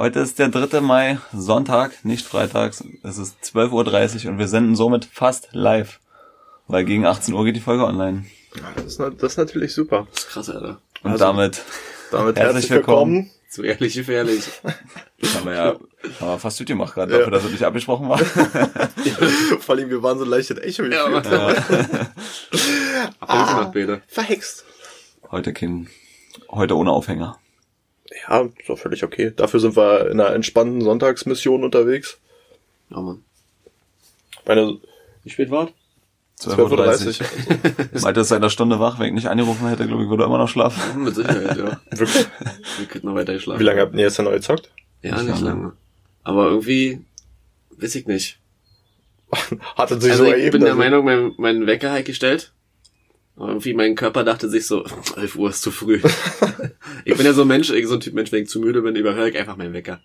Heute ist der 3. Mai, Sonntag, nicht Freitags. Es ist 12.30 Uhr und wir senden somit fast live. Weil gegen 18 Uhr geht die Folge online. Das ist, das ist natürlich super. Das ist krass, Alter. Und Also- damit Damit Herzlich herzlich willkommen. willkommen. Zu ehrlich gefährlich. haben wir ja haben wir fast gut gemacht gerade, Ja. dafür, dass es nicht abgesprochen war. Vor allem, wir waren so leicht in Echo. Ja, aber- Ah. Verhext. Heute kein, heute ohne Aufhänger. Ja, ist doch völlig okay. Dafür sind wir in einer entspannten Sonntagsmission unterwegs. Ja, Mann. Meine, Wie spät war 12.30 Uhr. Malte ist seit einer Stunde wach, wenn ich nicht angerufen hätte, glaube ich, würde er immer noch schlafen. Mit Sicherheit, ja. Wirklich? Wir könnten noch weiter schlafen. Wie lange habt ihr jetzt denn neu gezockt? Ja, Nicht nicht lange. lange. Aber irgendwie, weiß ich nicht. Hattet sich Also so ich ergeben? bin der also- Meinung, mein, mein Wecker halt gestellt. Irgendwie mein Körper dachte sich so, 11 Uhr ist zu früh. ich bin ja so ein Mensch, ich so ein Typ Mensch, wenn ich zu müde bin, überhöre ich einfach meinen Wecker.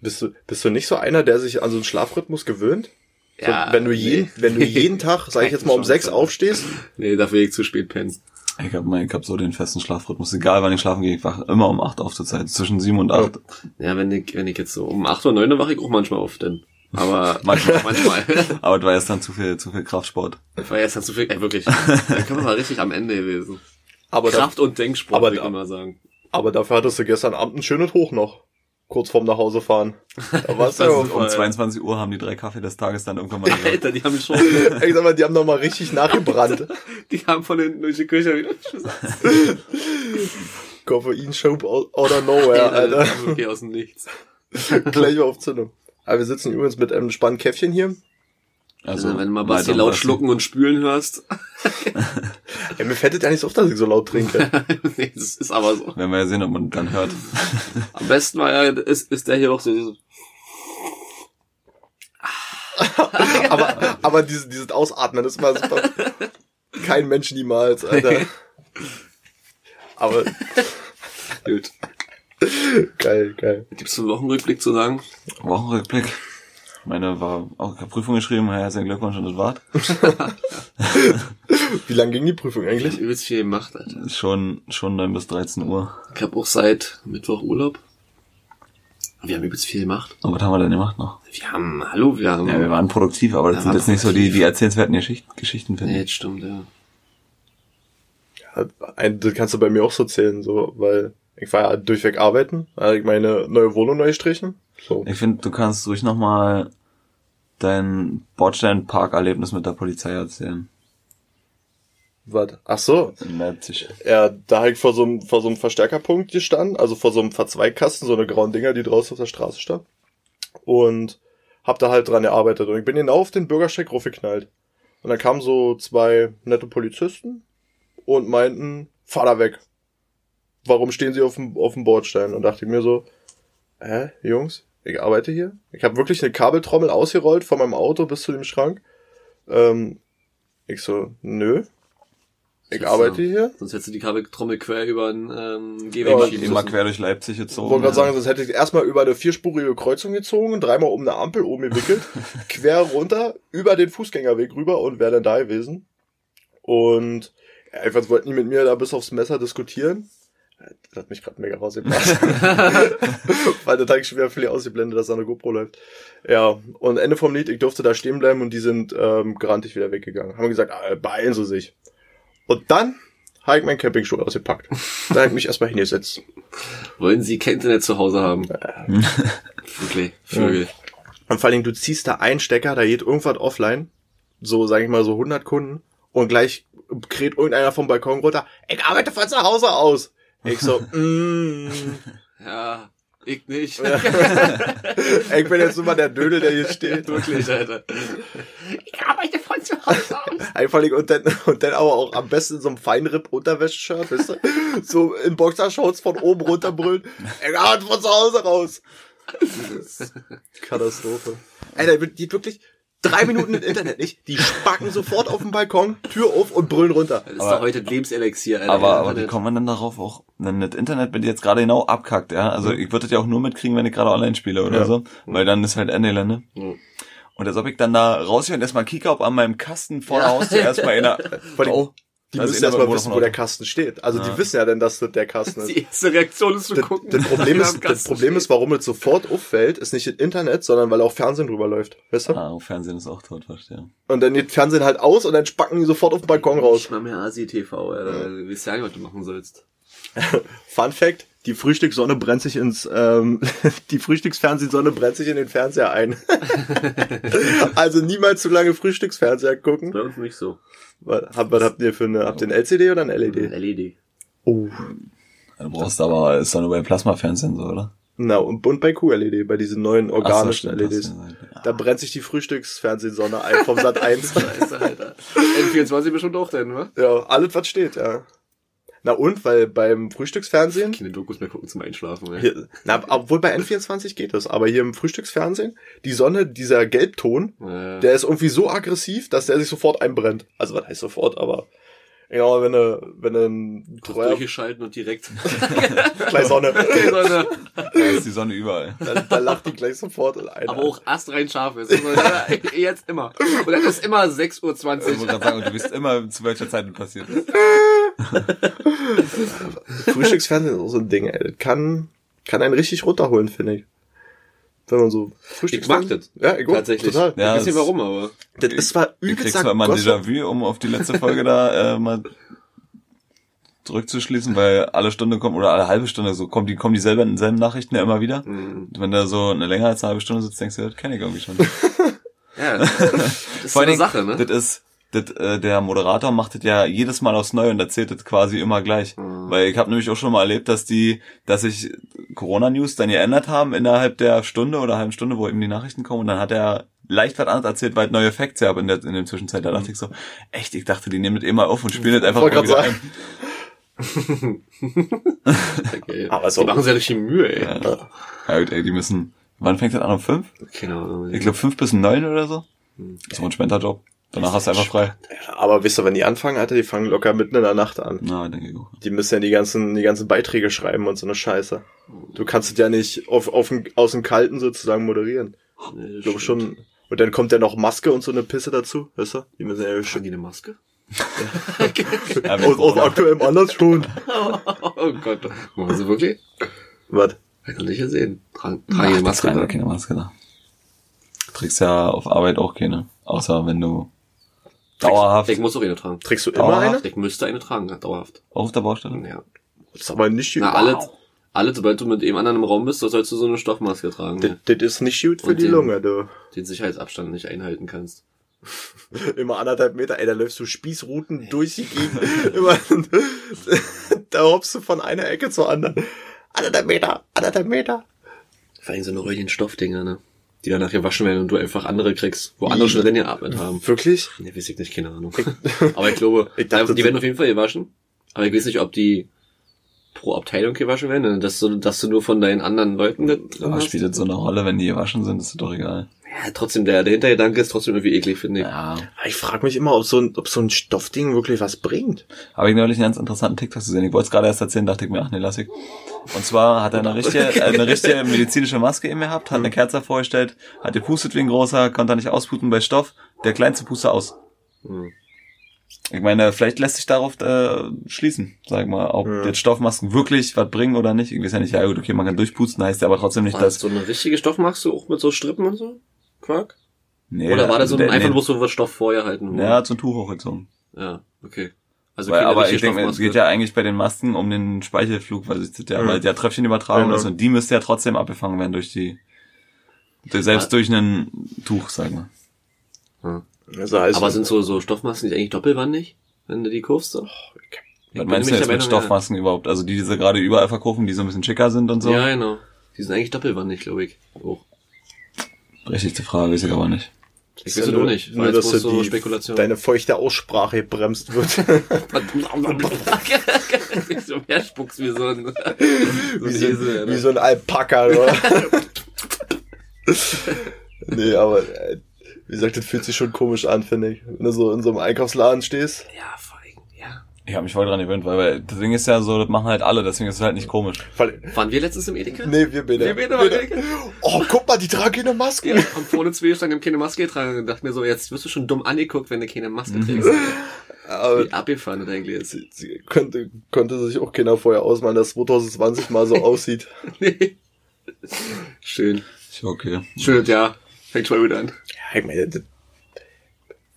Bist du, bist du nicht so einer, der sich an so einen Schlafrhythmus gewöhnt? So, Ja, wenn du jeden, nee. wenn du jeden Tag, sag ich jetzt mal um sechs aufstehst, Nee, dafür ich zu spät pennen. Ich hab, mein, ich hab so den festen Schlafrhythmus. Egal wann ich schlafen gehe, ich wach immer um 8 auf zur Zeit. Zwischen 7 und 8. Ja, wenn ich, wenn ich jetzt so um 8 oder 9 Uhr wache ich auch manchmal auf, denn. Aber Manchmal. manchmal. Aber du war jetzt dann zu viel, zu viel Kraftsport. Das war jetzt zu viel, ey, wirklich. Der Körper war richtig am Ende gewesen. aber, da, Kraft und Denksport, aber würde ich da- immer sagen. aber dafür hattest du gestern Abend ein schönes Hoch noch. Kurz vorm nach Hause fahren. Da warst ja Um 22 Uhr haben die drei Kaffee des Tages dann irgendwann mal gesagt. Alter, die haben schon, ich sag mal, die haben noch mal richtig nachgebrannt. die haben von hinten durch die Küche wieder Koffein Shop out out of nowhere, Alter. Das kam wirklich aus dem Nichts. Gleich auf Zündung. Aber wir sitzen übrigens mit einem spannenden Käffchen hier. Also, wenn du mal Basti laut Basti. schlucken und spülen hörst. Ja, mir fällt es ja nicht so auf, dass ich so laut trinke. nee, das ist aber so. Werden wir ja sehen, ob man dann hört. Am besten war ja, ist, ist der hier auch so, so aber, aber dieses, dieses Ausatmen ist immer super. Kein Mensch niemals, Alter. Aber gut. geil, geil. Gibt's einen Wochenrückblick zu sagen? Wochenrückblick. Meine war auch ich hab Prüfung geschrieben, herzlichen Glückwunsch und das war's. Wie lang ging die Prüfung eigentlich? übelst viel gemacht, Alter. Schon, schon 9 bis 13 Uhr. Ich hab auch seit Mittwoch Urlaub. Wir haben übelst viel gemacht. Und was haben wir denn gemacht noch? Wir haben, hallo, wir haben. Ja, wir waren produktiv, aber das Ja, sind jetzt nicht so die, die erzählenswerten Geschicht, Geschichten, finde Nee, ich. das stimmt, ja. Ein, das kannst du bei mir auch so zählen, so, weil ich war ja durchweg arbeiten, hatte ich meine neue Wohnung neu gestrichen. So. Ich finde, du kannst ruhig nochmal dein Bordstein-Park-Erlebnis mit der Polizei erzählen. Was? Ach so, In Leipzig. ja, da habe ich vor so einem, vor so einem Verstärkerpunkt gestanden, also vor so einem Verzweigkasten, so eine grauen Dinger, die draußen auf der Straße standen. Und hab da halt dran gearbeitet. Und ich bin genau auf den Bürgersteig raufgeknallt. Und da kamen so zwei nette Polizisten und meinten, fahr da weg. Warum stehen sie auf dem, auf dem Bordstein? Und dachte ich mir so, hä, Jungs, ich arbeite hier. Ich habe wirklich eine Kabeltrommel ausgerollt von meinem Auto bis zu dem Schrank. Ähm, ich so, nö. Ich ist arbeite so. hier. Sonst hättest du die Kabeltrommel quer über einen ähm, Ja, Gehweg aber schieben Immer quer durch Leipzig gezogen. wollte gerade ja. sagen, sonst hätte ich erstmal über eine vierspurige Kreuzung gezogen, dreimal um eine Ampel oben gewickelt, quer runter, über den Fußgängerweg rüber und wäre dann da gewesen. Und ja, einfach wollten die mit mir da bis aufs Messer diskutieren. Das hat mich gerade mega rausgebracht. Weil der Tag schon wieder viel ausgeblendet, dass da eine GoPro läuft. Ja, und Ende vom Lied, ich durfte da stehen bleiben und die sind ähm, grantig wieder weggegangen. Haben gesagt, ah, beeilen sie sich. Und dann habe ich meinen Campingstuhl ausgepackt. Da habe ich mich erstmal hingesetzt. Wollen sie kein Internet zu Hause haben? Wirklich, Vögel. Und vor allem, du ziehst da einen Stecker, da geht irgendwas offline, so, sag ich mal, so 100 Kunden, und gleich kräht irgendeiner vom Balkon runter, ich arbeite von zu Hause aus. Ich so, mm, Ja, ich nicht. ich bin jetzt immer der Dödel, der hier steht. Wirklich, Alter. Ich arbeite von zu Hause aus. Einfach und dann, und dann aber auch am besten in so einem Feinripp-Unterwäsche-Shirt, weißt du? So in Boxershorts von oben runterbrüllen, ich arbeite von zu Hause raus. Katastrophe. Alter, die geht wirklich drei Minuten im Internet nicht. Die spacken sofort auf den Balkon, Tür auf und brüllen runter. Das ist Aber- doch heute Lebenselixier, Alter. Aber, aber wie kommt man denn darauf auch, wenn das Internet bei dir jetzt gerade genau abkackt, ja? Also ich würde das ja auch nur mitkriegen, wenn ich gerade online spiele oder Ja. so, weil dann ist halt Ende Gelände. Mhm. Und als ob ich dann da rausgehe und erstmal kicke, ob an meinem Kasten vor der Ja. Haustür erstmal einer, Vor allem- oh, Die Also müssen erstmal wissen, wo der Kasten steht. Also die Ja. wissen ja denn, dass das der Kasten ist. Die erste Reaktion ist zu Das, gucken. das, Problem ist, das Problem ist, warum es sofort auffällt, ist nicht das Internet, sondern weil auch Fernsehen drüber läuft. Weißt du? Ah, oh, Fernsehen ist auch tot, verstehe. Und dann geht Fernsehen halt aus und dann spacken die sofort auf den Balkon raus. Nicht mal mehr Asi-TV, Alter. Du weißt ja nicht, was du machen sollst. Fun Fact, die Frühstückssonne brennt sich ins, ähm, die Frühstücksfernsehsonne brennt sich in den Fernseher ein. also niemals zu lange Frühstücksfernseher gucken. Bei uns nicht so. Was, habt, was habt ihr für eine, habt ihr ein LCD oder ein LED? LED. Oh. Du brauchst aber, ist doch nur bei Plasmafernsehen so, oder? Na, und bunt bei QLED, bei diesen neuen organischen Ach so, stimmt, LEDs. ja- Da brennt sich die Frühstücksfernsehsonne ein vom Sat 1. Scheiße, Alter. N24 bestimmt auch denn, wa? ja, alles was steht, ja. Na und, weil beim Frühstücksfernsehen, Keine Dokus mehr gucken zum Einschlafen, hier, na, obwohl bei N24 geht das, aber hier im Frühstücksfernsehen, die Sonne, dieser Gelbton, Ja. der ist irgendwie so aggressiv, dass der sich sofort einbrennt. Also was heißt sofort, aber genau, wenn du, wenn du ein Treuer durchgeschalten und direkt. gleich Sonne, Die Sonne. Da ist die Sonne überall. dann, dann lacht die gleich sofort ein. Aber auch astrein scharf ist. Also, Jetzt immer. Und dann ist immer 6.20 Ich wollte Uhr. gerade sagen, du weißt immer, zu welcher Zeit das passiert ist. Frühstücksfernsehen ist auch so ein Ding, ey. Das kann, kann einen richtig runterholen, finde ich. Wenn man so Ich mag das. Ja, ich auch, Tatsächlich. total. Ich weiß nicht warum, aber. Das ist zwar Ich krieg übelster zwar immer ein. Déjà-vu, um auf die letzte Folge da äh, mal zurückzuschließen, weil alle Stunde kommt oder alle halbe Stunde so kommen die kommen dieselben, selben Nachrichten ja immer wieder. Mhm. Und wenn da so eine länger als eine halbe Stunde sitzt, denkst du, das kenne ich irgendwie schon. Ja, das ist so eine Sache, ne? Das ist, das, äh, der Moderator macht das ja jedes Mal aufs Neue und erzählt das quasi immer gleich. Mhm. Weil ich habe nämlich auch schon mal erlebt, dass die, dass sich Corona-News dann geändert haben innerhalb der Stunde oder halben Stunde, wo eben die Nachrichten kommen und dann hat er leicht was anderes erzählt, weil es neue Facts gab in der, in der Zwischenzeit. Da dachte ich so, echt, ich dachte, die nehmen das immer auf und spielen das einfach Wollte mal grad wieder sagen. ein. Okay. Aber so- Die machen sich ja richtig Mühe, ey. Ja. Ja gut, ey, die müssen, wann fängt das an? Um fünf? Ahnung. Ich glaube fünf bis neun oder so. Hm. Das ist ein Spenderjob. Danach hast du einfach frei. Ja, aber wisst ihr, wenn die anfangen, Alter, die fangen locker mitten in der Nacht an. Na, denke ich auch. Die müssen ja die ganzen, die ganzen Beiträge schreiben und so eine Scheiße. Du kannst es ja nicht auf, auf, aus dem Kalten sozusagen moderieren. Nee, Ich glaube schon. Und dann kommt ja noch Maske und so eine Pisse dazu, weißt du? Die müssen ja Schon schon. die eine Maske? Ja, Aus, aus aktuellem Anlass schon. Oh Gott. Machen sie wirklich? Was? Ich noch nicht. Tragen, Ach, tragen die Maske tragen keine Maske da. Du trägst ja auf Arbeit auch keine. Außer wenn du dauerhaft Ich muss auch eine tragen. Trägst du immer Dauerhaft? eine? Ich müsste eine tragen, dauerhaft. auf der Baustelle. Ja. Das ist aber nicht gut. Na, alle, alle, sobald du mit dem anderen im Raum bist, da sollst du so eine Stoffmaske tragen, Das, ne? das ist nicht gut für Und die den- Lunge, du. den Sicherheitsabstand nicht einhalten kannst. Immer anderthalb Meter, ey, da läufst du Spießruten durch die Gegend. Immer, da hoppst du von einer Ecke zur anderen. Anderthalb Meter, anderthalb Meter. Vor allem so eine räudigen Stoffdinger, ne? Die danach gewaschen werden und du einfach andere kriegst, wo andere schon drin geatmet haben. Wirklich? Ne, weiß ich nicht, keine Ahnung. Aber ich glaube, Ich dachte, die werden auf jeden Fall gewaschen. Aber ich weiß nicht, ob die pro Abteilung gewaschen werden, dass du, dass du nur von deinen anderen Leuten drin Aber hast. spielt das so eine Rolle, wenn die gewaschen sind, ist doch egal. Ja, trotzdem, der, der Hintergedanke ist trotzdem irgendwie eklig, finde ich. Ja. Ich frage mich immer, ob so, ein, ob so ein Stoffding wirklich was bringt. Habe ich neulich einen ganz interessanten TikTok gesehen. Ich wollte es gerade erst erzählen, dachte ich mir, ach nee, lass ich. Und zwar hat er eine richtige, äh, eine richtige medizinische Maske mir gehabt, hat eine Kerze vorgestellt, hat gepustet wie ein großer, konnte er nicht ausputen bei Stoff, der kleinste Puster aus. Hm. Ich meine, vielleicht lässt sich darauf äh, schließen, sag ich mal, ob Ja. jetzt Stoffmasken wirklich was bringen oder nicht. Ich weiß ja nicht, ja gut, okay, man kann durchpusten, heißt ja aber trotzdem nicht, War das dass... so eine richtige Stoffmaske auch mit so Strippen und so? Quark? Nee, Oder war das so der- einfach nee, bloß so was Stoff vorher halten? wurde? Ja, ein Tuch hochgezogen. Ja, okay. Also Weil, aber ich denke, es geht ja eigentlich bei den Masken um den Speichelflug, weil es ja, Mhm. weil der Tröpfchenübertragung Genau. ist und die müsste ja trotzdem abgefangen werden durch die, durch, selbst Ja. durch ein Tuch, sagen wir. Ja. Also heißt Aber sind so, so Stoffmasken nicht eigentlich doppelwandig, wenn du die kaufst? So? Ich Was bin meinst du jetzt mit Meinung, Stoffmasken überhaupt? Also die, die sie gerade überall verkaufen, die so ein bisschen schicker sind und so? Ja, genau. Die sind eigentlich doppelwandig, glaube ich. Auch. Berechtigte Frage, weiß ich aber nicht. Ich weiß es nicht. Nur, dass bloß du so die, Spekulation. deine feuchte Aussprache bremst wird. wie so mehr spuckst wie so ein, so wie, ein so, Esel, wie so ein Alpaka, oder? nee, aber äh, wie gesagt, das fühlt sich schon komisch an, finde ich. Wenn du so in so einem Einkaufsladen stehst. Ja, vor allem, ja. Ich habe mich voll dran gewöhnt, weil, weil das Ding ist ja so, das machen halt alle, deswegen ist es halt nicht komisch. Weil, Waren wir letztens im Edeka? nee, wir beide. Wir beide waren im Edeka? Oh, guck mal, die tragen keine Maske. Ja, und vorne zwei stand, haben keine Maske getragen und dachte mir so, jetzt wirst du schon dumm angeguckt, wenn du keine Maske trägst. Aber Wie abgefahren das eigentlich ist. sie, sie könnte, konnte sich auch keiner vorher ausmalen, dass 2020 mal so aussieht. Nee. Schön. Ist ja okay. Schön, ja. Fängt schon mal wieder an. Ja, ich meine,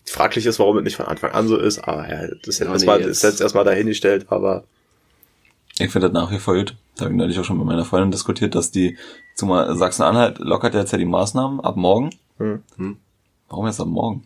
fraglich ist, warum es nicht von Anfang an so ist, aber ja, das ist jetzt Ja, erstmal, nee, jetzt- jetzt erstmal dahingestellt, aber Ich finde das nach wie vor gut. Da habe ich neulich auch schon mit meiner Freundin diskutiert, dass die, zumal Sachsen-Anhalt lockert jetzt ja die Maßnahmen ab morgen. hm. Warum jetzt ab morgen?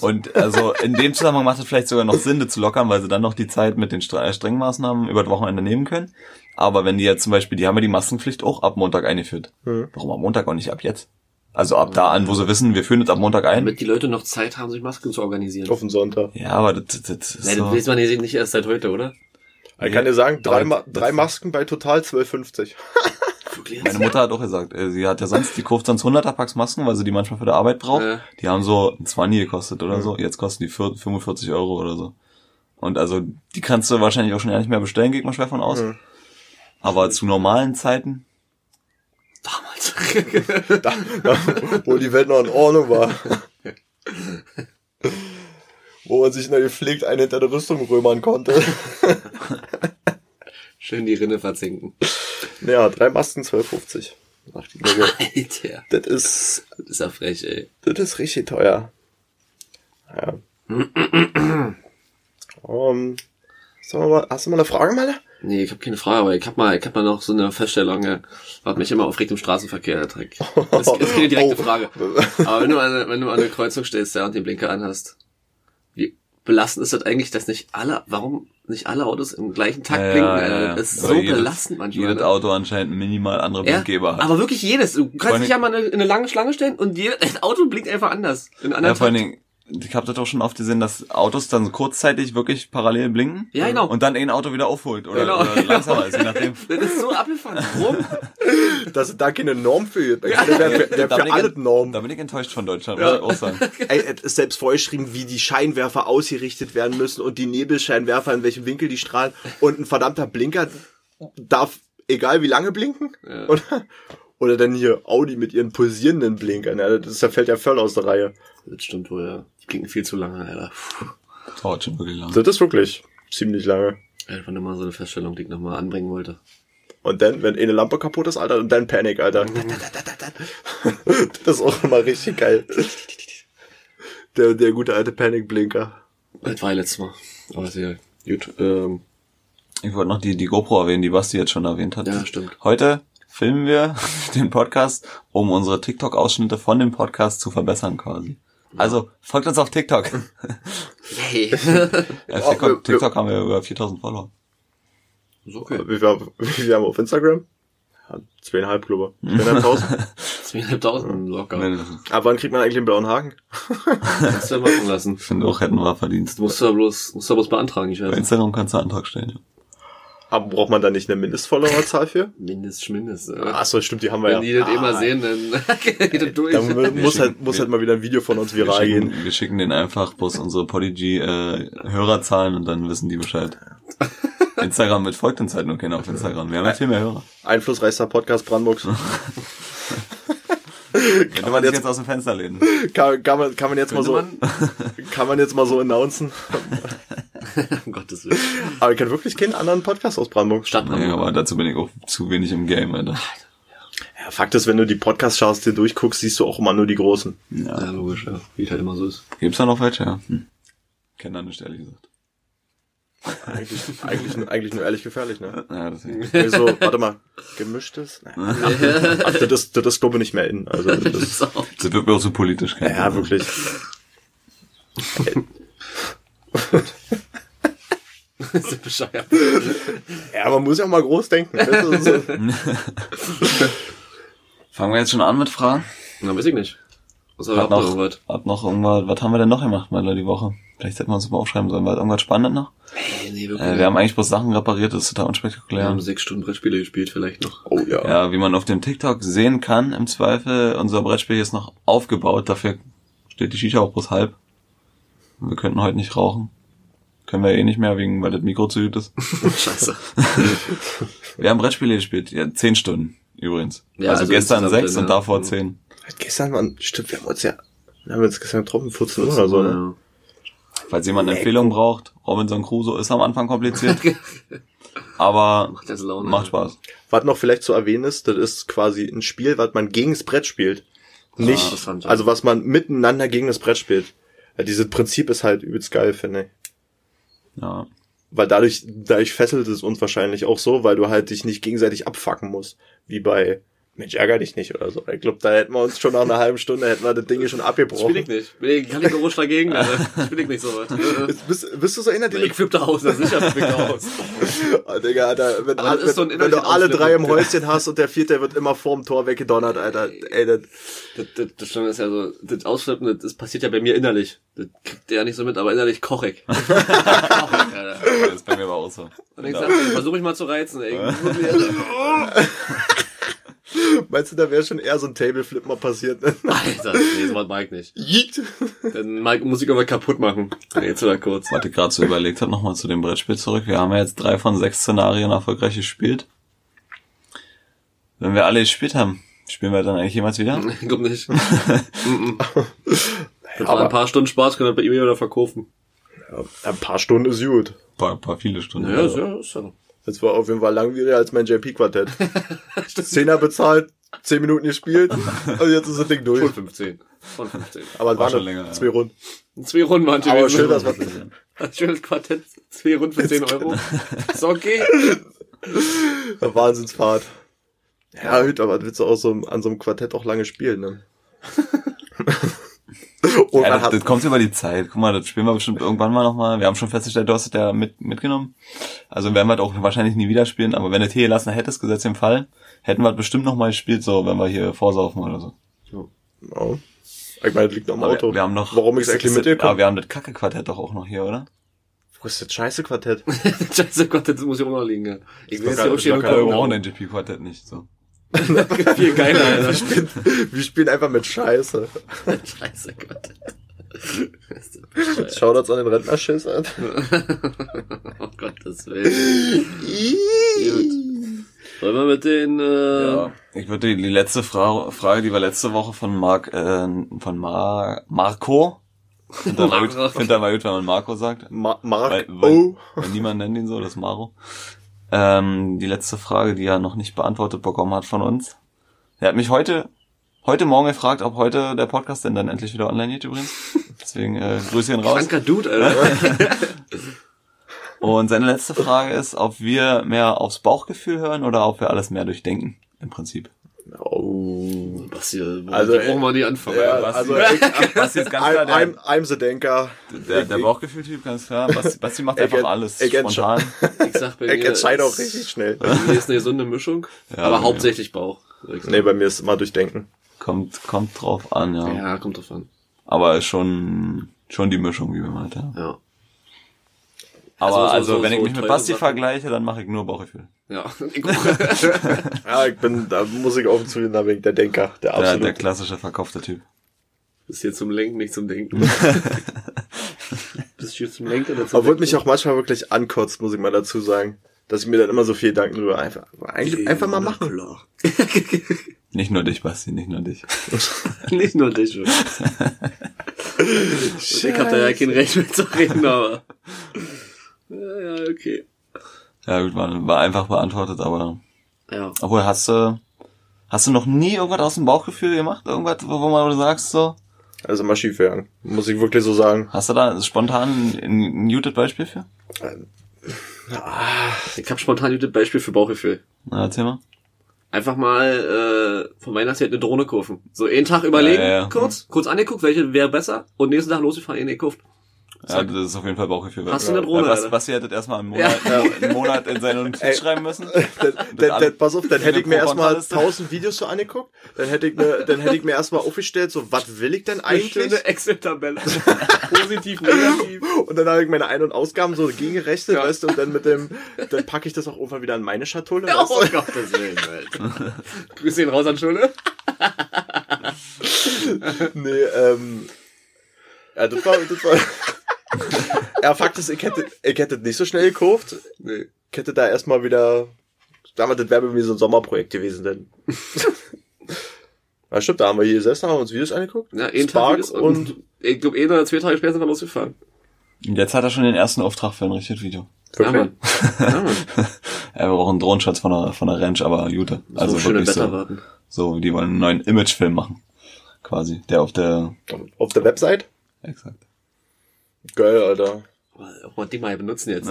Und also in dem Zusammenhang macht es vielleicht sogar noch Sinn, das zu lockern, weil sie dann noch die Zeit mit den stre- strengen Maßnahmen über das Wochenende nehmen können. Aber wenn die jetzt zum Beispiel, die haben ja die Maskenpflicht auch ab Montag eingeführt. Hm. Warum ab Montag und nicht ab jetzt? Also ab da an, wo sie wissen, wir führen jetzt ab Montag ein. Damit die Leute noch Zeit haben, sich Masken zu organisieren. auf den Sonntag. Ja, aber das, das, das ist Nein, so. das weiß man nicht nicht erst seit heute, oder? Ich kann dir sagen, drei, drei Masken bei total 12,50. Wirklich? Meine Mutter hat auch gesagt, äh, sie hat ja sonst, die kauft sonst 100er Packs Masken, weil sie die manchmal für die Arbeit braucht. Ja. Die haben so ein 20 gekostet oder so. Jetzt kosten die 4 45 Euro oder so. Und also, die kannst du wahrscheinlich auch schon gar nicht mehr bestellen, geht man schwer von aus. Mhm. Aber zu normalen Zeiten, Damals. da, da, wo die Welt noch in Ordnung war. wo man sich noch gepflegt einen hinter der Rüstung römern konnte. Schön die Rinne verzinken. Naja, drei Masken 12,50. Ach, die Glocke. Alter. Das ist, Das ist ja frech, ey. das ist richtig teuer. Ja. um, sag mal, hast du mal eine Frage, Maler? Nee, ich habe keine Frage, aber ich hab mal, ich hab mal noch so eine Feststellung, ja, was mich immer aufregt im Straßenverkehr, der Dreck. Das ist keine direkte Oh. Frage. Aber wenn du, an, eine- wenn du an eine Kreuzung stehst, ja, und den Blinker anhast, belastend ist das eigentlich, dass nicht alle, warum nicht alle Autos im gleichen Takt Ja, blinken, ja, Alter? ja. Das ist Aber so jedes- belastend manchmal. jedes ne? Auto anscheinend minimal andere Blinkgeber hat. aber wirklich jedes. Du kannst dich ja mal in eine, in eine lange Schlange stellen und jedes Auto blinkt einfach anders. In einem ja, anderen vor allen. Dingen, ich habe das auch schon oft gesehen, dass Autos dann kurzzeitig wirklich parallel blinken. Ja, genau. Und dann ein Auto wieder aufholt oder, Genau, oder genau. langsamer ist, je nachdem. Das ist so abgefahren. Warum? Dass es da keine Norm für gibt. Der wäre der Da für bin ich- alle Norm. Da bin ich enttäuscht von Deutschland, muss ich auch sagen. Ey, es ist selbst vorgeschrieben, wie die Scheinwerfer ausgerichtet werden müssen und die Nebelscheinwerfer, in welchem Winkel die strahlen. Und ein verdammter Blinker darf, egal wie lange blinken. Ja. Oder, oder dann hier Audi mit ihren pulsierenden Blinkern. Ja, das ist, da fällt ja voll aus der Reihe. Das stimmt wohl, ja. Blinken viel zu lange, Alter. Puh. Dauert schon wirklich lang. Das ist wirklich ziemlich lange. Einfach nur mal so eine Feststellung, die ich nochmal anbringen wollte. Und dann, wenn eine Lampe kaputt ist, Alter, und dann Panik, Alter. Das ist auch immer richtig geil. Der, der gute alte Panic-Blinker. Das war ja letztes Mal. Aber sehr gut. Ähm, Ich wollte noch die, die GoPro erwähnen, die Basti jetzt schon erwähnt hat. Ja, stimmt. Heute filmen wir den Podcast, um unsere TikTok-Ausschnitte von dem Podcast zu verbessern quasi. Also folgt uns auf TikTok. yay. Ja, wir- TikTok, TikTok haben wir über 4000 Follower. ist okay. Wie viel, haben wir auf Instagram? Zweieinhalb, glaube ich. Zweieinhalbtausend. Zweieinhalbtausend locker. Ich Aber wann kriegt man eigentlich einen blauen Haken? Kannst du ja machen lassen. finde auch, hätten wir verdient. Du musst ja bloß, musst ja bloß beantragen, ich Bei weiß. Instagram kannst du einen Antrag stellen. ja. Aber braucht man da nicht eine Mindestfollowerzahl für? Mindest, Mindest. Ach so, stimmt, die haben wir Wenn ja. die das eh mal Ah, sehen, dann geht das durch. Dann mu- muss schicken- halt, muss halt mal wieder ein Video von uns Wir viral schicken, gehen. wir schicken denen einfach bloß unsere Podigy äh, Hörerzahlen und dann wissen die Bescheid. Instagram mit folgt uns halt nur keiner auf Instagram. Wir haben ja viel mehr Hörer. Einflussreichster Podcast Brandenburgs. Kann man jetzt- jetzt aus dem Fenster lehnen. kann, kann, man, kann man jetzt mal so, man, kann man jetzt mal so announcen. um Gottes Willen. Aber ich kenne wirklich keinen anderen Podcast aus Brandenburg. Stadt Nee, aber dazu bin ich auch zu wenig im Game, Alter. Ja, Fakt ist, wenn du die Podcast-Charts dir durchguckst, siehst du auch immer nur die großen. Ja, Ja. logisch, ja. Wie es halt immer so ist. Gibt's da noch welche? Ja. Hm. Kenn da nicht, ehrlich gesagt. Eigentlich, eigentlich, nur- eigentlich nur ehrlich gefährlich, ne? Ja, deswegen. So, warte mal, gemischtes? Nein. Ach, das ist, das ist glaube ich nicht mehr in. Also, Das das, ist auch. Das wird mir auch zu politisch. ja, Problem. wirklich. Das ist bescheuert. Ja, man muss ja auch mal groß denken. Das ist so. Fangen wir jetzt schon an mit Fragen? Na, weiß ich nicht. Was Hat noch noch, irgendwas? hat noch irgendwas, was haben wir denn noch gemacht, mal die Woche? Vielleicht hätten wir uns mal aufschreiben sollen, war irgendwas spannend noch? Hey, nee, wirklich. Äh, wir haben eigentlich bloß Sachen repariert, das ist total wir unspektakulär. haben sechs Stunden Brettspiele gespielt, vielleicht noch. Oh ja. Ja, wie man auf dem TikTok sehen kann, im Zweifel, unser Brettspiel ist noch aufgebaut, dafür steht die Shisha auch bloß halb. Wir könnten heute nicht rauchen. Können wir eh nicht mehr, wegen, weil das Mikro zu gut ist. Scheiße. Wir haben Brettspiele gespielt, ja, zehn Stunden übrigens. Ja, also, also gestern sechs und davor Mhm. zehn. Gestern waren, stimmt, wir haben uns ja, wir haben uns gestern getroffen, 14 Uhr oder so, ne? Ja. Falls jemand eine Empfehlung braucht, Robinson Crusoe ist am Anfang kompliziert. aber Macht das Laune. macht Spaß. Was noch vielleicht zu erwähnen ist, das ist quasi ein Spiel, was man gegen das Brett spielt. Nicht, interessant, ja. also was man miteinander gegen das Brett spielt. Ja, dieses Prinzip ist halt übelst geil, finde ich. Ja. Weil dadurch, dadurch fesselt es uns wahrscheinlich auch so, weil du halt dich nicht gegenseitig abfacken musst. Wie bei Mensch, ärger dich nicht oder so. Ich glaube, da hätten wir uns schon nach einer halben Stunde, hätten wir das Ding schon Spiel abgebrochen. ich nicht. Bin ich kategorisch dagegen, Alter. Spiel ich nicht so. Jetzt Bist, bist du so einer, der Ich flippe da aus, das sicher flippe ich da aus. Oh, Digga, Alter, wenn, das wenn, ist so ein wenn du alle drei im. Häuschen hast und der vierte wird immer vorm Tor weggedonnert, Alter. Ey, das, Das, das, das Schlimme ist ja so, das Ausflippen, das, das passiert ja bei mir innerlich. Das kriegt ihr ja nicht so mit, aber innerlich koch ich. koch ich, Alter. Das ist bei mir aber auch so. Und ich sag, versuche ich mal zu reizen, ey. Meinst du, da wäre schon eher so ein Tableflip mal passiert? Ne? Alter, nee, so was mag ich nicht. Yeet. Dann mag Musik aber kaputt machen. Jetzt oder kurz. Warte, gerade so überlegt habe, nochmal zu dem Brettspiel zurück. Wir haben ja jetzt drei von sechs Szenarien erfolgreich gespielt. Wenn wir alle gespielt haben, spielen wir dann eigentlich jemals wieder? Ich glaub nicht. Mhm. Das war aber- ein paar Stunden Spaß, können wir bei eBay oder verkaufen. Ja, ein paar Stunden ist gut. Paar, paar viele Stunden. Ja, ist ja, ist ja. Das war auf jeden Fall langwieriger als mein JP-Quartett. Zehner bezahlt, zehn Minuten gespielt, und jetzt ist das Ding durch. Schon 15. Von 15. Aber es War schon länger, ja. zwei Runden. Zwei Runden waren Aber schön, dass wir, Ein schönes Quartett, zwei Runden für 10 Euro. Ist okay. Wahnsinnsfahrt. Ja, gut, aber das willst du auch so an so einem Quartett auch lange spielen, ne? Und Ja, man das, das kommt über die Zeit. Guck mal, das spielen wir bestimmt irgendwann mal nochmal. Wir haben schon festgestellt, du hast es ja mit, mitgenommen. Also werden wir das auch wahrscheinlich nie wieder spielen. Aber wenn du hier gelassen hättest, gesetzt im Fall, hätten wir es bestimmt nochmal gespielt, so, wenn wir hier vorsaufen oder so. ja. Ich meine, das liegt noch im Auto. wir, wir haben noch... Warum ich es eigentlich ist- Aber mitgekommen? wir haben das Kacke-Quartett doch auch noch hier, oder? Wo ist das scheiße Quartett? Scheiße Quartett, das muss ich auch noch liegen, ja. Ich will jetzt hier auch geil. wir brauchen den GP-Quartett nicht, so. Viel geiler, Alter. Wir spielen, wir spielen einfach mit Scheiße. Scheiße Quartett. Shoutouts an den Rentnerschiss, Alter. Oh Gottes Willen. Sollen wir mit den, äh, Ja. Ich würde die, die letzte Fra Frage, die war letzte Woche von Mark, äh, von Mar Marco. Find da mal gut, Marco. find da mal gut, wenn man Marco sagt. Ma Mark, Weil, weil, oh. weil niemand nennt ihn so, das ist Maro. Ähm, die letzte Frage, die er noch nicht beantwortet bekommen hat von uns. Er hat mich heute, heute Morgen gefragt, ob heute der Podcast denn dann endlich wieder online geht übrigens. Deswegen äh, grüße ihn raus. kranker Dude, Alter. Und seine letzte Frage ist, ob wir mehr aufs Bauchgefühl hören oder ob wir alles mehr durchdenken. Im Prinzip. Oh. Basti, wo Also, also, brauchen wir die anfangen? Ja, Alter? also Basti, ich, Basti ist ganz klar der, I'm, I'm the Denker. der, der Bauchgefühl-Typ, ganz klar. Basti, Basti macht Ich einfach alles ich spontan. Ich sag bei Er mir, entscheidet auch richtig schnell. Bei mir ist eine gesunde Mischung, Ja, aber ja. hauptsächlich Bauch. ich. Nee, bei mir ist immer durchdenken. Kommt, kommt drauf an, ja. Ja, kommt drauf an. Aber ist schon, schon die Mischung, wie wir meint, ja. Ja. Aber Also also, so- so- wenn ich so mich mit Basti Sachen. vergleiche, dann mache ich nur Bauchgefühl. Ja. Ja, ich bin, da muss ich offen zugeben, da bin ich der Denker, der Der, absolut. der klassische verkaufte Typ. Bist hier zum Lenken, nicht zum Denken. Bist hier zum Lenken oder zum Obwohl Denken? mich auch manchmal wirklich ankotzt, muss ich mal dazu sagen. Dass ich mir dann immer so viel Gedanken drüber einfach, eigentlich einfach mal machen. Nicht nur dich, Basti, nicht nur dich. Nicht nur dich. Ich hab da ja kein Recht mit zu reden, aber. Ja, ja, okay. Ja, gut, war, war einfach beantwortet, aber. Ja. Obwohl, hast du, hast du noch nie irgendwas aus dem Bauchgefühl gemacht? Irgendwas, wo, wo man sagst so? Also mal schief gegangen. Muss ich wirklich so sagen. Hast du da spontan ein, ein muted Beispiel für? Ich hab spontan das Beispiel für Bauchgefühl. Na, erzähl mal. Einfach mal äh, von Weihnachtszeit eine Drohne kaufen. So einen Tag überlegen, Ja, ja, ja. kurz, kurz angeguckt, welche wäre besser und nächsten Tag losgefahren, eine gekauft. Ja, das ist auf jeden Fall Bauchgefühl. Hast du eine Drohne, Weil Basti, Alter? Basti hätte erstmal einen Monat, äh, einen Monat in seine Notiz schreiben müssen. Dann, dann, dann, pass auf, dann hätte ich mir erstmal. 1000 Videos so angeguckt. Dann hätte ich mir, dann hätte ich mir erstmal aufgestellt, so, was will ich denn Eine eigentlich? schöne Excel-Tabelle. Positiv, negativ. Und dann habe ich meine Ein- und Ausgaben so gegengerechnet, Ja. weißt du, und dann mit dem, dann packe ich das auch irgendwann wieder in meine Schatulle, Oh weißt du? Gottes Willen, Alter. Grüße ihn raus an Schule. Nee, ähm, ja, das war, das war, ja, Fakt ist, ich hätte, ich hätte nicht so schnell gekauft. Nee. Ich hätte da erstmal wieder, damals, das wäre bei mir so ein Sommerprojekt gewesen, denn. Ja, stimmt, da haben wir hier gesessen, haben uns Videos angeguckt. Ja, einen Spark Tag Videos und- ich glaube, ein oder zwei Tage später sind wir losgefahren. Und jetzt hat er schon den ersten Auftrag für ein richtiges Video. Ja, Mann. Ja, Mann. Er braucht einen Drohnenschatz von der, von der Ranch, aber Jute. Also Also schöne wirklich Wetter so, warten. so, die wollen einen neuen Imagefilm machen. Quasi. Der auf der, Auf der Website? exakt. Geil, Alter. Auch mal Ding mal benutzen jetzt.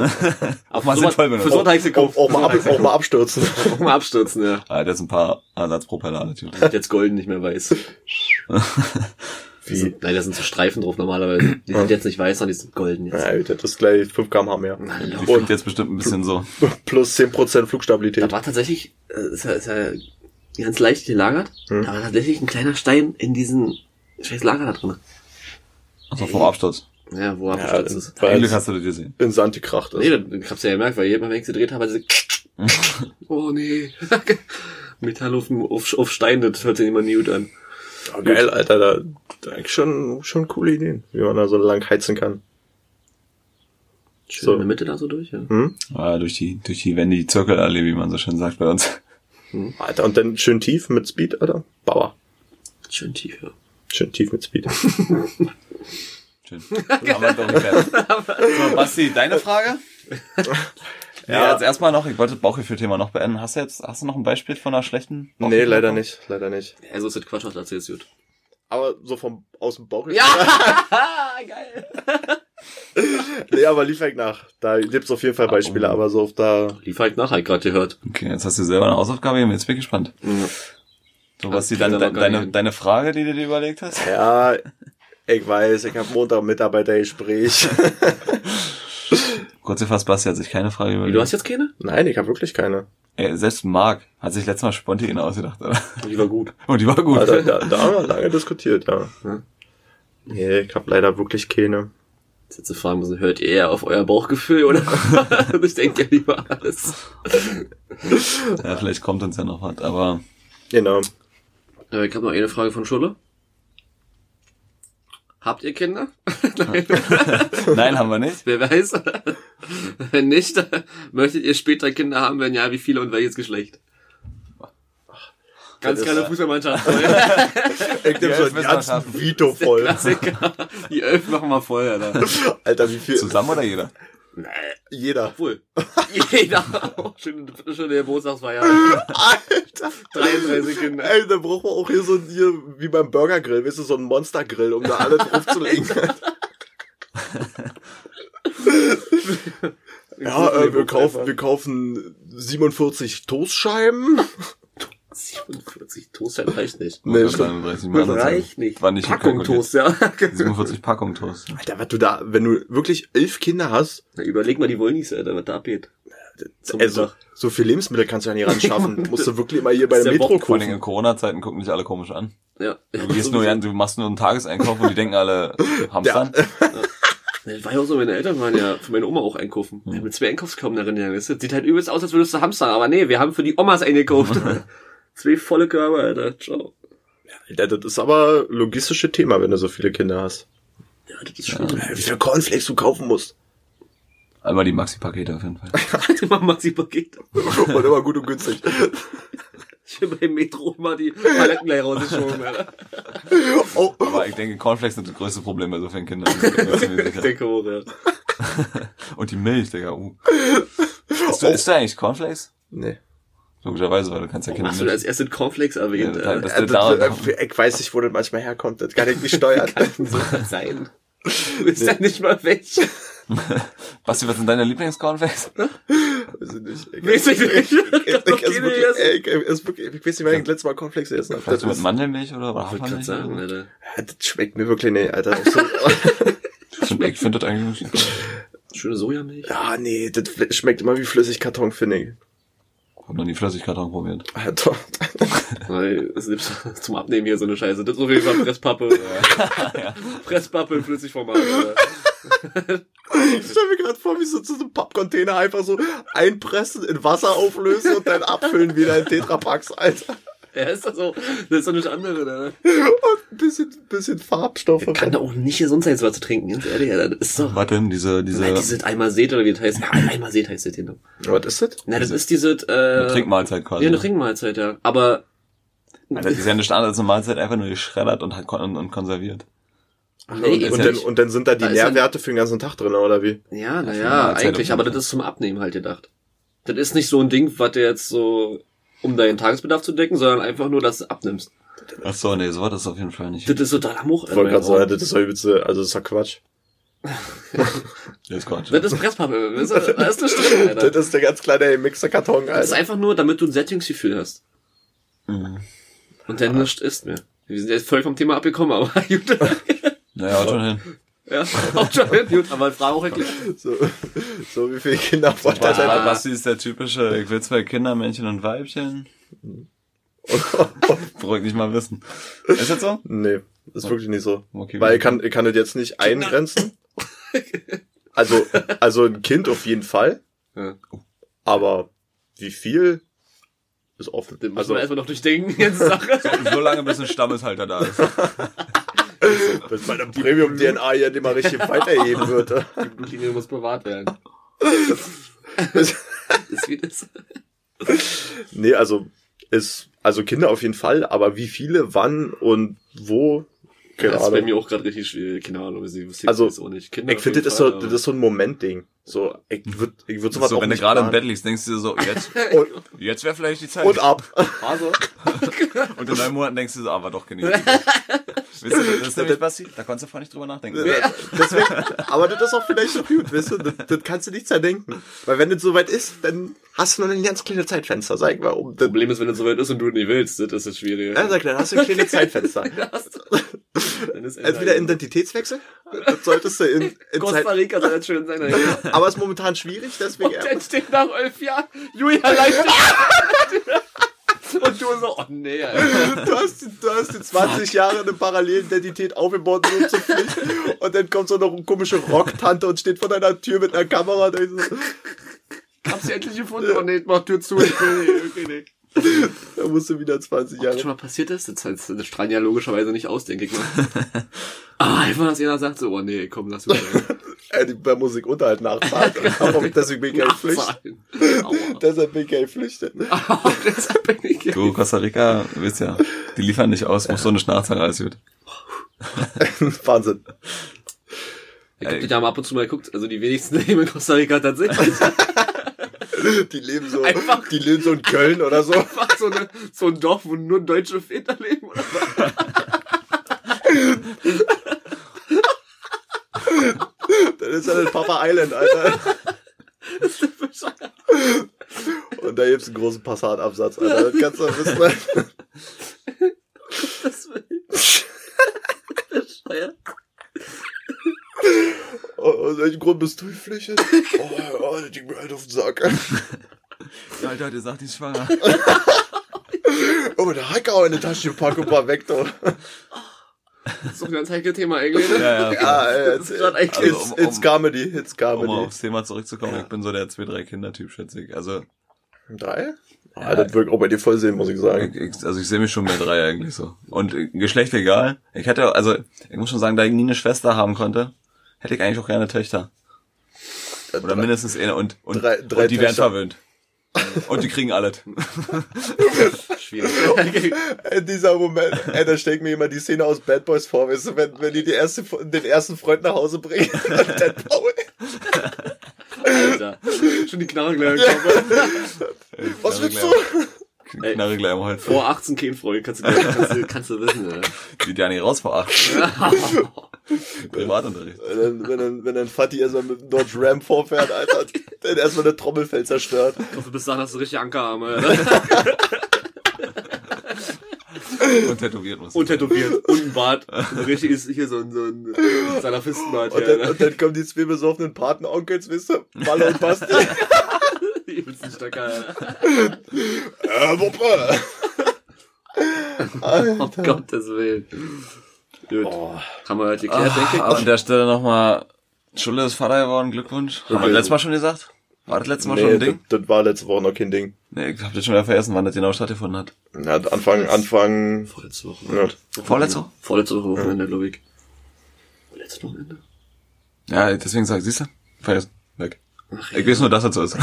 Auch mal sinnvoll benutzen. Für so einen Auch, auch, auch, mal ab, auch mal abstürzen. Auch mal abstürzen, ja. Ah, der ist ein paar Ersatzpropeller, natürlich. Jetzt golden, nicht mehr weiß. Wie? Sind, nein, da sind so Streifen drauf normalerweise. Die sind jetzt nicht weiß, sondern die sind golden jetzt. Ja, das ist gleich 5 km/h mehr. Na, Die fliegt jetzt bestimmt ein bisschen so. Plus 10% Flugstabilität. Das war tatsächlich, äh, ist ja, ist ja ganz leicht gelagert. Hm. Da war tatsächlich ein kleiner Stein in diesen scheiß Lager da drin. Also vom Absturz. Ja, wo Ja, abgestürzt ist. weil Ein Glück hast du das gesehen. in Sand gekracht ist. Nee, das hab's ja gemerkt, weil jedes Mal, wenn ich sie gedreht habe, sie Oh nee. Metall auf, auf, auf Stein, das hört sich immer nie gut an. Ja, geil, Alter. Da, da eigentlich schon, schon coole Ideen, wie man da so lang heizen kann. Schön So. in der Mitte da so durch, ja. Hm? Ah, durch die, durch die Wände, die Zirkelallee, wie man so schön sagt bei uns. Alter, und dann schön tief mit Speed, Alter. Bauer. Schön tief, ja. Schön tief mit Speed. Schön. Haben wir doch geklärt. So, Basti, deine Frage? Ja, Ja. jetzt erstmal noch, ich wollte das Bauchgefühl-Thema noch beenden. Hast du jetzt, hast du noch ein Beispiel von einer schlechten? nee, Bauchgefühl- leider nicht. Leider nicht. Also ist das Quatsch, was du erzählst, gut. Aber so vom, aus dem Bauch. Ja! Geil! Nee, aber lief halt nach. Da gibt's auf jeden Fall Beispiele, Oh. aber so auf da. Lief halt nach, halt gerade gehört. Okay, jetzt hast du selber eine Hausaufgabe jetzt bin ich gespannt. So, Basti, kennt deine, deine, deine Frage, die du dir überlegt hast? Ja, ich weiß, ich habe Montag Mitarbeitergespräch. Kurz gefasst, Basti hat sich keine Frage überlegt. du hast jetzt keine? Nein, ich habe wirklich keine. Ey, selbst Marc hat sich letztes Mal spontan ausgedacht, oder? Die war gut. Und die war gut. Alter, da, da haben wir lange diskutiert, ja. Ja. Nee, ich habe leider wirklich keine. Jetzt zu fragen müssen, hört ihr eher auf euer Bauchgefühl oder? ich denke ja lieber alles. Ja, vielleicht kommt uns ja noch was, aber Genau. Äh, ich habe noch eine Frage von Schulle. Habt ihr Kinder? nein, haben wir nicht. Wer weiß? Wenn nicht, möchtet ihr später Kinder haben? Wenn ja, wie viele und welches Geschlecht? Ganz kleine Fußballmannschaft. Ich nehme so Elf ein ganzen Meisterschaften. Vito voll. Die elf machen wir voll, Alter. Alter, wie viel? Zusammen oder jeder? Jeder. Obwohl. Jeder. Schöne, schöne Geburtstagsfeier. Alter. 33 Kinder. Ey, da braucht man auch hier so hier, wie beim Burgergrill, weißt du, so ein Monstergrill, um da alle draufzulegen. ja, äh, wir kaufen, wir kaufen 47 Toastscheiben. 47 Toastscheiben reicht nicht. Nee, das. Das reicht nicht. War nicht Packung. Toast, ja. 47 Packung Toast. Alter, was du da, wenn du wirklich elf Kinder hast, Na, überleg mal die Wollnies, Alter, was da abgeht. Zum also, Mittag. so viel Lebensmittel kannst du ja nicht ran schaffen. Musst du wirklich immer hier bei Das der Metro Bock Vor allem in. Corona-Zeiten gucken dich alle komisch an. Ja. Du gehst nur, du machst nur einen Tageseinkauf und die denken alle, Hamstern. Das war ja auch so, meine Eltern waren ja für meine Oma auch einkaufen. Wir haben mit zwei Einkaufskorben darin ja. Das sieht halt übelst aus, als würdest du Hamster, aber nee, wir haben für die Omas eingekauft. Zwei volle Körbe, Alter. Ciao. Alter, das ist aber logistische Thema, wenn du so viele Kinder hast. Ja, das ist schwierig. Wie viel Cornflakes du kaufen musst. Einmal die Maxi-Pakete auf jeden Fall. Immer Maxi-Paket. Und immer gut und günstig. Schön beim Metro immer die Paletten gleich rausgeschoben, Alter. Oh, Aber ich denke, Cornflakes sind das größte Problem bei so vielen Kindern. Bin ich Ich denke auch, ja. Und die Milch, Digga. Uh. Isst du, isst du eigentlich Cornflakes? nee. Logischerweise, weil du kannst ja keine hast du als erstes Cornflakes erwähnt? Ja, das- Äh, da- das, äh, ich weiß nicht, wo das manchmal herkommt. Das kann ich nicht steuern. so kann sein. Du bist ja nicht mal welche. Basti, was sind deine Lieblings-Cornflakes? Weiß ich nicht. Ich, Weiß ich nicht. Ich weiß nicht, wann ich das letzte Mal Cornflakes gegessen habe. Das, mit Mandelmilch oder Ich wollte sagen, Alter. das schmeckt mir wirklich nicht, Alter. Ich finde das eigentlich nicht. Schöne Sojamilch. ja, nee, das schmeckt immer wie Flüssigkarton, finde ich. Hab noch nie Flüssigkarton probiert. Alter. Weil es gibt zum Abnehmen hier so eine Scheiße. Das ist auf jeden Fall Presspappe. Presspappe in Flüssigformat. Ich stell mir gerade vor, wie so zu so einem Pappcontainer einfach so einpressen, in Wasser auflösen und dann abfüllen wieder in Tetrapacks, Alter. Ja, ist das so. Das ist doch nicht andere, ne? Und ein bisschen, bisschen Farbstoffe. Kann da auch nicht gesund sein, sowas zu trinken, ganz ehrlich, Alter. Das ist doch. Was denn? Diese, diese Nein, dieses einmal seht oder wie das heißt. Ja, einmal seht heißt das hier. Was ist das? Na, das ist dieses, äh. eine Trinkmahlzeit quasi. Ja, eine Trinkmahlzeit, ja. Aber. Alter, Das ist ja nicht anders als eine Mahlzeit, einfach nur geschreddert und, halt kon und konserviert. Nee, ist Und ja dann, und dann sind da die Da Nährwerte für den ganzen Tag drin, oder wie? Ja, Ja, naja, eigentlich, aber das ist zum Abnehmen halt gedacht. Das ist nicht so ein Ding, was dir jetzt so, um deinen Tagesbedarf zu decken, sondern einfach nur, dass du abnimmst. Ach so, nee, so war das auf jeden Fall nicht. Das ist so totaler Much. Ich wollte gerade sagen, das ist doch übelste, also das ist doch Quatsch. Das ist Quatsch. Das ist Presspappe, das ist, da ist eine Stimme, Alter. Das ist der ganz kleine Mixerkarton, Das ist Alter. einfach nur, damit du ein Sättigungsgefühl hast. Mhm. Und dann nichts isst mehr. Wir sind jetzt voll vom Thema abgekommen, aber gut. Naja, schon hin. Ja, auch schon gut, aber Frage auch erklärt. So, so wie viele Kinder wollte er Was, selber Basti ist der typische, ich will zwei Kinder, Männchen und Weibchen. Beruhigt nicht mal wissen. Ist das so? Nee, ist wirklich nicht so. Okay, Weil ich kann, ich kann das jetzt nicht eingrenzen. Also, also ein Kind auf jeden Fall. Ja. Aber wie viel ist offen. Den müssen Also, wir erstmal noch durchdenken, die ganze Sache. So lange bis ein Stammeshalter da ist. bis meine Premium-DNA hier immer richtig weiterheben würde. Die Blutlinie muss bewahrt werden. Das- ist wie das. nee, also, ist, also Kinder auf jeden Fall, aber wie viele, wann und wo, keine das ist bei mir auch gerade richtig schwierig. Keine Ahnung, wie sie wusste Also, auch nicht. Kinder Ich finde, das so, das ist so ein Momentding. So, ich würde, ich würde sowas So, auch wenn du nicht gerade im. Bett liegst, denkst du dir so, jetzt, und, jetzt wäre vielleicht die Zeit. und ab. Also, Und in neun Monaten denkst du so, aber doch genießen. Wisst ihr, das ist nämlich Basti, da konntest du vorher nicht drüber nachdenken. Deswegen, aber das ist auch vielleicht so gut, weißt du? Das, das kannst du nicht zerdenken. Weil wenn es soweit ist, dann hast du nur ein ganz kleines Zeitfenster, sag ich mal. Um, dann, Problem ist, wenn es soweit ist und du nicht willst, das ist das Schwierige. ja, sag, dann hast du ein kleines Zeitfenster. Dann ist. Entweder Identitätswechsel, das solltest du in, in Costa Rica soll das schön sein. Alter. aber ist momentan schwierig, deswegen. Und dann steht nach elf Jahren Julia leicht. Und du so, oh nee, Alter. Du hast, du hast in 20 Jahre eine Parallelidentität aufgebaut, nur zur Pflicht. Und dann kommt so eine komische Rocktante und steht vor deiner Tür mit einer Kamera. Und ich so, Hab sie endlich gefunden. Oh nee, mach Tür zu. Ich will nicht, okay, nee. Da musst du wieder 20 Was Jahre. schon mal passiert ist, das, heißt, das strahlen ja logischerweise nicht aus, denke ich mal. Ah, einfach, dass jeder sagt so, oh nee, komm, lass mich Äh, die bei Musik Unterhalt nachzahlt. Aber deswegen bin ich kein Flücht. Aua. Deshalb bin ich kein Flüchter. Aua, deshalb bin ich hier. Du, Costa Rica, du wisst ja, die liefern nicht aus, musst so eine Nachzahlen, alles gut. Wahnsinn. Ich hab die haben ab und zu mal geguckt, also die wenigsten leben in Costa Rica tatsächlich. Die leben so, Einfach- die leben so in Köln oder so. Einfach so, eine, so ein Dorf, wo nur deutsche Väter leben. Oder? Das ist ja das Papa Island, Alter. Und da gibt's einen großen Passatabsatz, Alter. Das kannst du wissen. Alter. Das will Bescheuert. Oh, aus welchem Grund bist du geflüchtet? Oh, oh, das ging mir halt auf den Sack. Ja, Alter, der sagt, die ist schwanger. Oh, der Hacker in der Tasche gepackt und war weg, ist doch ein ganz heikles Thema eigentlich. Ne? Ja, ja. Ja, Das ist grad echt- it's, Also, um- it's um- Comedy, it's Um mal Comedy. aufs Thema zurückzukommen, ich bin so der zwei, drei Kinder-Typ, schätze ich. Also, Drei? Ja, das wirkt auch bei dir voll sehen, muss ich sagen. ich, ich, also ich sehe mich schon bei drei eigentlich so. Und äh, Geschlecht egal. Ich hätte, also, ich muss schon sagen, da ich nie eine Schwester haben konnte, hätte ich eigentlich auch gerne Töchter. Oder mindestens eine und, und, Drei- drei und die werden Töchter. verwöhnt. Und die kriegen alles. Schwierig. In dieser Moment, ey, da steckt mir immer die Szene aus Bad Boys vor, weißt du, wenn, wenn die, die erste, den ersten Freund nach Hause bringen. Und dann Paul, Alter. Schon die Knarre gleich gekommen. was willst du? Ey. Knarre gleich am Holz. Vor 18 kein Freund, kannst du, kannst du, kannst du wissen. Alter. Geht ja nicht raus vor acht. Privatunterricht. Wenn dann, wenn dann, wenn dann Fatih erstmal mit dem Dodge Ram vorfährt, Alter, dann erstmal eine Trommelfell zerstört. Ich hoffe, bis dahin hast du richtig Ankerarme. Alter. Und tätowiert muss. Und tätowiert. Und ein Bart. Und richtig ist hier so ein, so ein Salafistenbart. Und hier, dann, Alter. und dann kommen die zwei besoffenen Patenonkels, wisst ihr, Malle und Basti. Übelsten Stöcker, Alter. äh, Wuppe. Um Gottes Willen. Gut. Oh, Haben wir halt geklärt, denke ich. Ah, an der Stelle nochmal, Schulle ist Vater geworden, Glückwunsch. Haben wir letztes Mal schon gesagt? War das letztes Mal schon nee, ein Ding? das, das war letzte Woche noch kein Ding. Nee, ich hab das schon wieder vergessen, wann das genau stattgefunden hat. Ja, Anfang, Anfang, Vorletzte Woche. ja. Vorletzte Woche? Vorletzte Woche Wochenende, glaube ich. Letzte Wochenende? Ja, deswegen sag ich, siehst du? Vergessen. Weg. Ich weiß nur, dass das so ist.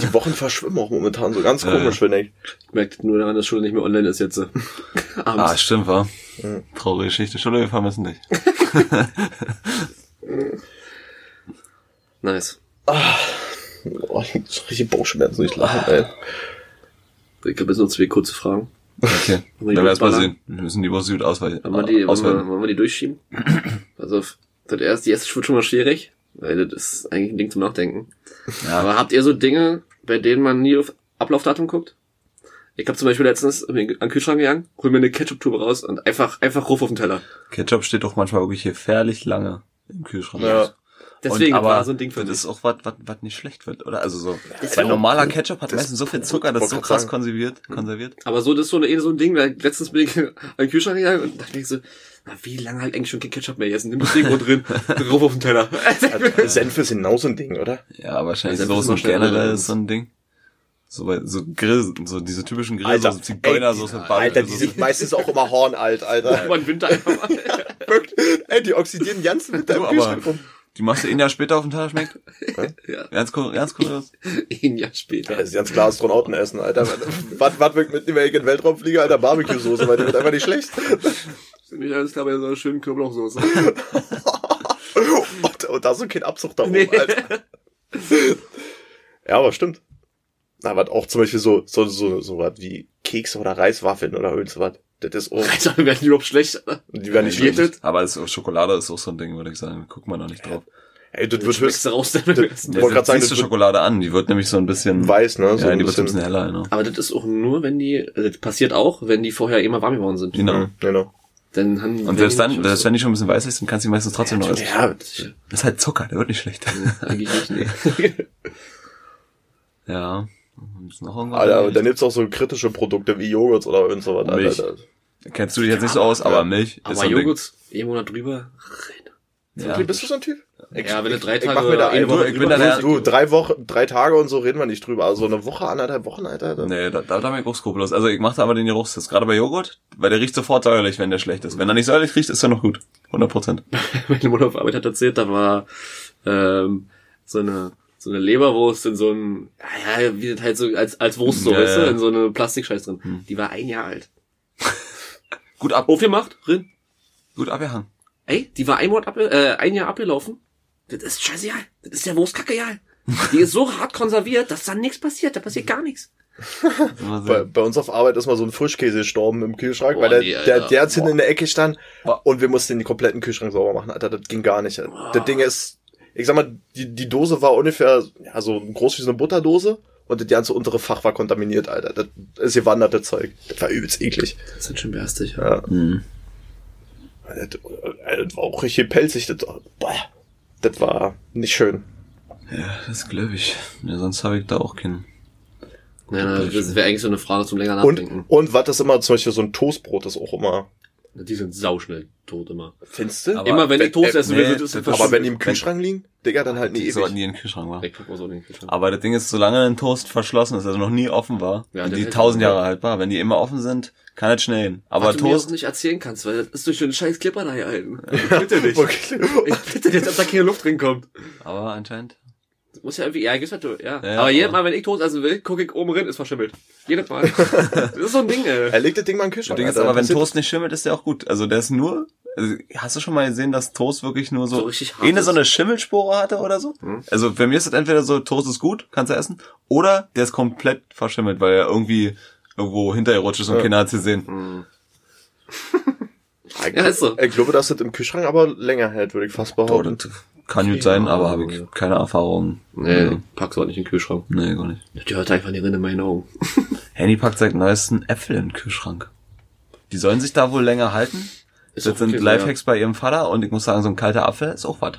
Die Wochen verschwimmen auch momentan so ganz Ja, komisch, finde ich. Ich merke nur daran, dass Schule nicht mehr online ist jetzt. Ah, Abends. stimmt, war. Mhm. Traurige Geschichte. Schule, wir vermissen dich. nice. Oh, ich hab so richtig Bauchschmerzen, nicht lachen, ey. Ich habe jetzt noch zwei kurze Fragen. Okay. Wir Dann erst mal durchballern? sehen. Wir müssen die Woche gut ausweichen. Wollen wir die, wollen wir, wollen wir die durchschieben? Also, das erste, die erste wird schon mal schwierig, weil das ist eigentlich ein Ding zum Nachdenken. Ja. Aber habt ihr so Dinge, bei denen man nie auf Ablaufdatum guckt? Ich habe zum Beispiel letztens an den Kühlschrank gegangen, hol mir eine Ketchup-Tube raus und einfach, einfach ruf auf den Teller. Ketchup steht doch manchmal wirklich gefährlich lange im Kühlschrank. Ja. Deswegen und, aber war so ein Ding für das mich. ist auch was, was, was nicht schlecht wird, oder? Also so, weil ja normaler Ketchup hat das- meistens so viel Zucker, das ist so krass konserviert, konserviert. Aber so, das ist so, eine, eh so ein Ding, weil letztens bin ich an den Kühlschrank gegangen und dachte mir so, na, wie lange halt eigentlich schon kein Ketchup mehr gegessen? Nimm das Ding wo drin, ruf auf den Teller. Senf ist genau so ein Ding, oder? Ja, wahrscheinlich Ja, das ist generell ist so ein Ding. So bei, so Grill, so diese typischen Alter, Grillsoßen, Zigeunersoße, ey, Alter, die sind meistens auch immer hornalt, Alter. Über den Winter einfach mal. Ey, die oxidieren ganz mit deinem Du, Kühlschrank aber rum. Die machst du ein Jahr später auf den Teller schmeckt? ja, Ganz cool, ganz cool. ein Jahr später. Das ist ganz klar Astronauten essen, Alter. Was, was wird mit dem welchen Weltraumflieger, Alter, Barbecue-Soße, weil die wird einfach nicht schlecht. Nicht alles klar bei so einer schönen Knoblauchsoße. Und, und da so kein Abzug da oben, Nee. Alter. Ja, aber stimmt. Na, was auch zum Beispiel so, so, so, so was wie Kekse oder Reiswaffeln oder irgend so was. Das ist auch, Alter, werden die überhaupt schlecht? die werden nicht schlecht. das? Aber das, Schokolade ist auch so ein Ding, würde ich sagen. Guckt man noch nicht drauf. Ey, das Das wird höchst raus Essen. Ich wollte grad sagen, siehst du das Schokolade an, die wird nämlich so ein bisschen weiß, ne? So ja, die wird so ein bisschen. heller, ne? Aber das ist auch nur, wenn die, also das passiert auch, wenn die vorher immer warm geworden sind. Genau. Mhm, Genau. Dann haben, Und selbst dann, selbst wenn die schon ein bisschen weiß ist, dann kannst du die meistens trotzdem noch essen. Ja, Das ist halt Zucker, der wird nicht schlecht. Eigentlich nicht, nee. ja. Ist? Alter, aber dann gibt's auch so kritische Produkte wie Joghurt oder irgend sowas, Milch. Alter. Kennst du dich jetzt nicht so aus, aber Milch ist Aber so ein Ding. Joghurt, irgendwo da drüber. Ja. Wirklich, bist du so ein Typ? Ja, wenn du drei ich Tage mach mir da eine ein, Woche ich bin da der- Du, drei Wochen, drei Tage und so reden wir nicht drüber. Also eine Woche, anderthalb Wochen, Alter. dann- Nee, da, da, da bin ich auch skrupellos. Also ich mache da aber den Geruchstest. Gerade bei Joghurt, weil der riecht sofort säuerlich, wenn der schlecht ist. Wenn er nicht säuerlich riecht, ist er noch gut. 100 Prozent. meine Mutter auf Arbeit hat erzählt, da war ähm, so eine so eine Leberwurst in so einem, ja, wie das halt so als als Wurst so, Ja, weißt du, ja. in so eine Plastikscheiß drin. Die war ein Jahr alt. Gut ab, Aufgemacht, drin. gut abgehangen. Ey, die war ein, Monat ab, äh, ein Jahr abgelaufen. Das ist scheißegal. Das ist der Wurstkacke egal. Die ist so hart konserviert, dass dann nichts passiert. Da passiert gar nichts. Bei, bei uns auf Arbeit ist mal so ein Frischkäse gestorben im Kühlschrank, Boah, weil der, nee, der, Alter. der jetzt hinten in der Ecke stand Boah. und wir mussten den kompletten Kühlschrank sauber machen, Alter, das ging gar nicht. Das Ding ist, ich sag mal, die, die Dose war ungefähr, ja, so groß wie so eine Butterdose und das ganze untere Fach war kontaminiert, Alter. Das ist gewanderte Zeug. Das war übelst eklig. Das ist schon berstig. Ja. Hm. Das, das war auch richtig pelzig, das, boah, das war nicht schön. Ja, das glaube ich. Ja, sonst habe ich da auch keinen. Ja, das wäre eigentlich so eine Frage zum länger Und, Nachdenken. und was ist immer, zum Beispiel so ein Toastbrot ist auch immer, Die sind sauschnell tot immer. findest du? Aber immer wenn wenn- ich Toast äh, essen will, nee, das- verschwunden. Aber wenn die im Kühlschrank liegen, Digga, dann halt nie Die sollten ewig. nie in den Kühlschrank machen. Ich so in den Kühlschrank. Aber das Ding ist, solange ein Toast verschlossen ist, also noch nie offen war, Ja, und die tausend. Jahre alt war, wenn die immer offen sind, kann es schnell gehen. Aber Was du mir Toast, auch nicht erzählen kannst, weil das ist durch den scheiß Clipper da gehalten. bitte nicht. Ich bitte nicht, dass da keine Luft drin kommt. aber anscheinend. Das muss ja irgendwie, ja, gibt's halt, ja. Ja, aber jedes Mal, wenn ich Toast essen will, gucke ich oben rein, ist verschimmelt. Jedes Mal. das ist so ein Ding, ey. Er legt das Ding mal in den Das Kühlschrank. Ding ist aber, wenn Toast nicht schimmelt, ist der auch gut. Also der ist nur, also hast du schon mal gesehen, dass Toast wirklich nur so, So eine so eine Schimmelspore hatte oder so? Also bei mir ist das entweder so, Toast ist gut, kannst du essen, oder der ist komplett verschimmelt, weil er irgendwie irgendwo hintergerutscht ist und Ja. keiner hat's gesehen. Ich, Ja, ist so. ich glaube, dass das im Kühlschrank aber länger hält, würde ich fast behaupten. Das kann gut sein, Ja, aber habe ich ja. keine Erfahrung. Nee, Ja. pack's auch nicht in den Kühlschrank. Nee, gar nicht. Die hört einfach nicht rein in meinen Augen. Handy packt seit neuesten Äpfel in den Kühlschrank. Die sollen sich da wohl länger halten. Ist Das sind okay Lifehacks bei ihrem Vater und ich muss sagen, so ein kalter Apfel ist auch was.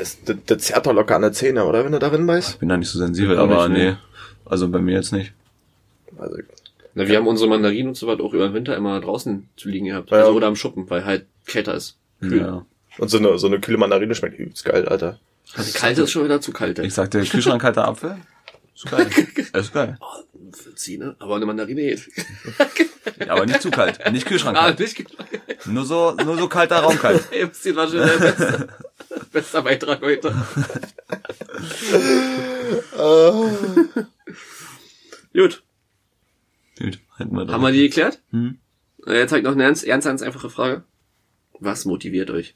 Es- Das, das zerrt doch locker an der Zähne, oder? Wenn du darin beißt. Ich bin da nicht so sensibel, aber nicht, nee. nee. Also bei mir jetzt nicht. Also, Na, wir haben unsere Mandarinen und so was auch über den Winter immer draußen zu liegen gehabt. Ja. Also, oder am Schuppen, weil halt kälter ist. Kühl. Ja. und so eine, so eine kühle Mandarine schmeckt übelst geil, Alter. Also kalt ist schon wieder zu kalt. ey. Ich sagte, Kühlschrank kalter Apfel. Ist geil. ist geil. Oh, für Zieh, Aber eine Mandarine geht. Ja, aber nicht zu kalt. Nicht Kühlschrank Ah, kalt. nicht geht. Nur so, nur so kalter Raum kalt. Das war schon der beste, bester Beitrag heute. Gut. Gut, hätten wir Haben wir die geklärt? Hm. Äh, Jetzt habe ich noch eine ganz, ganz, ganz einfache Frage. Was motiviert euch?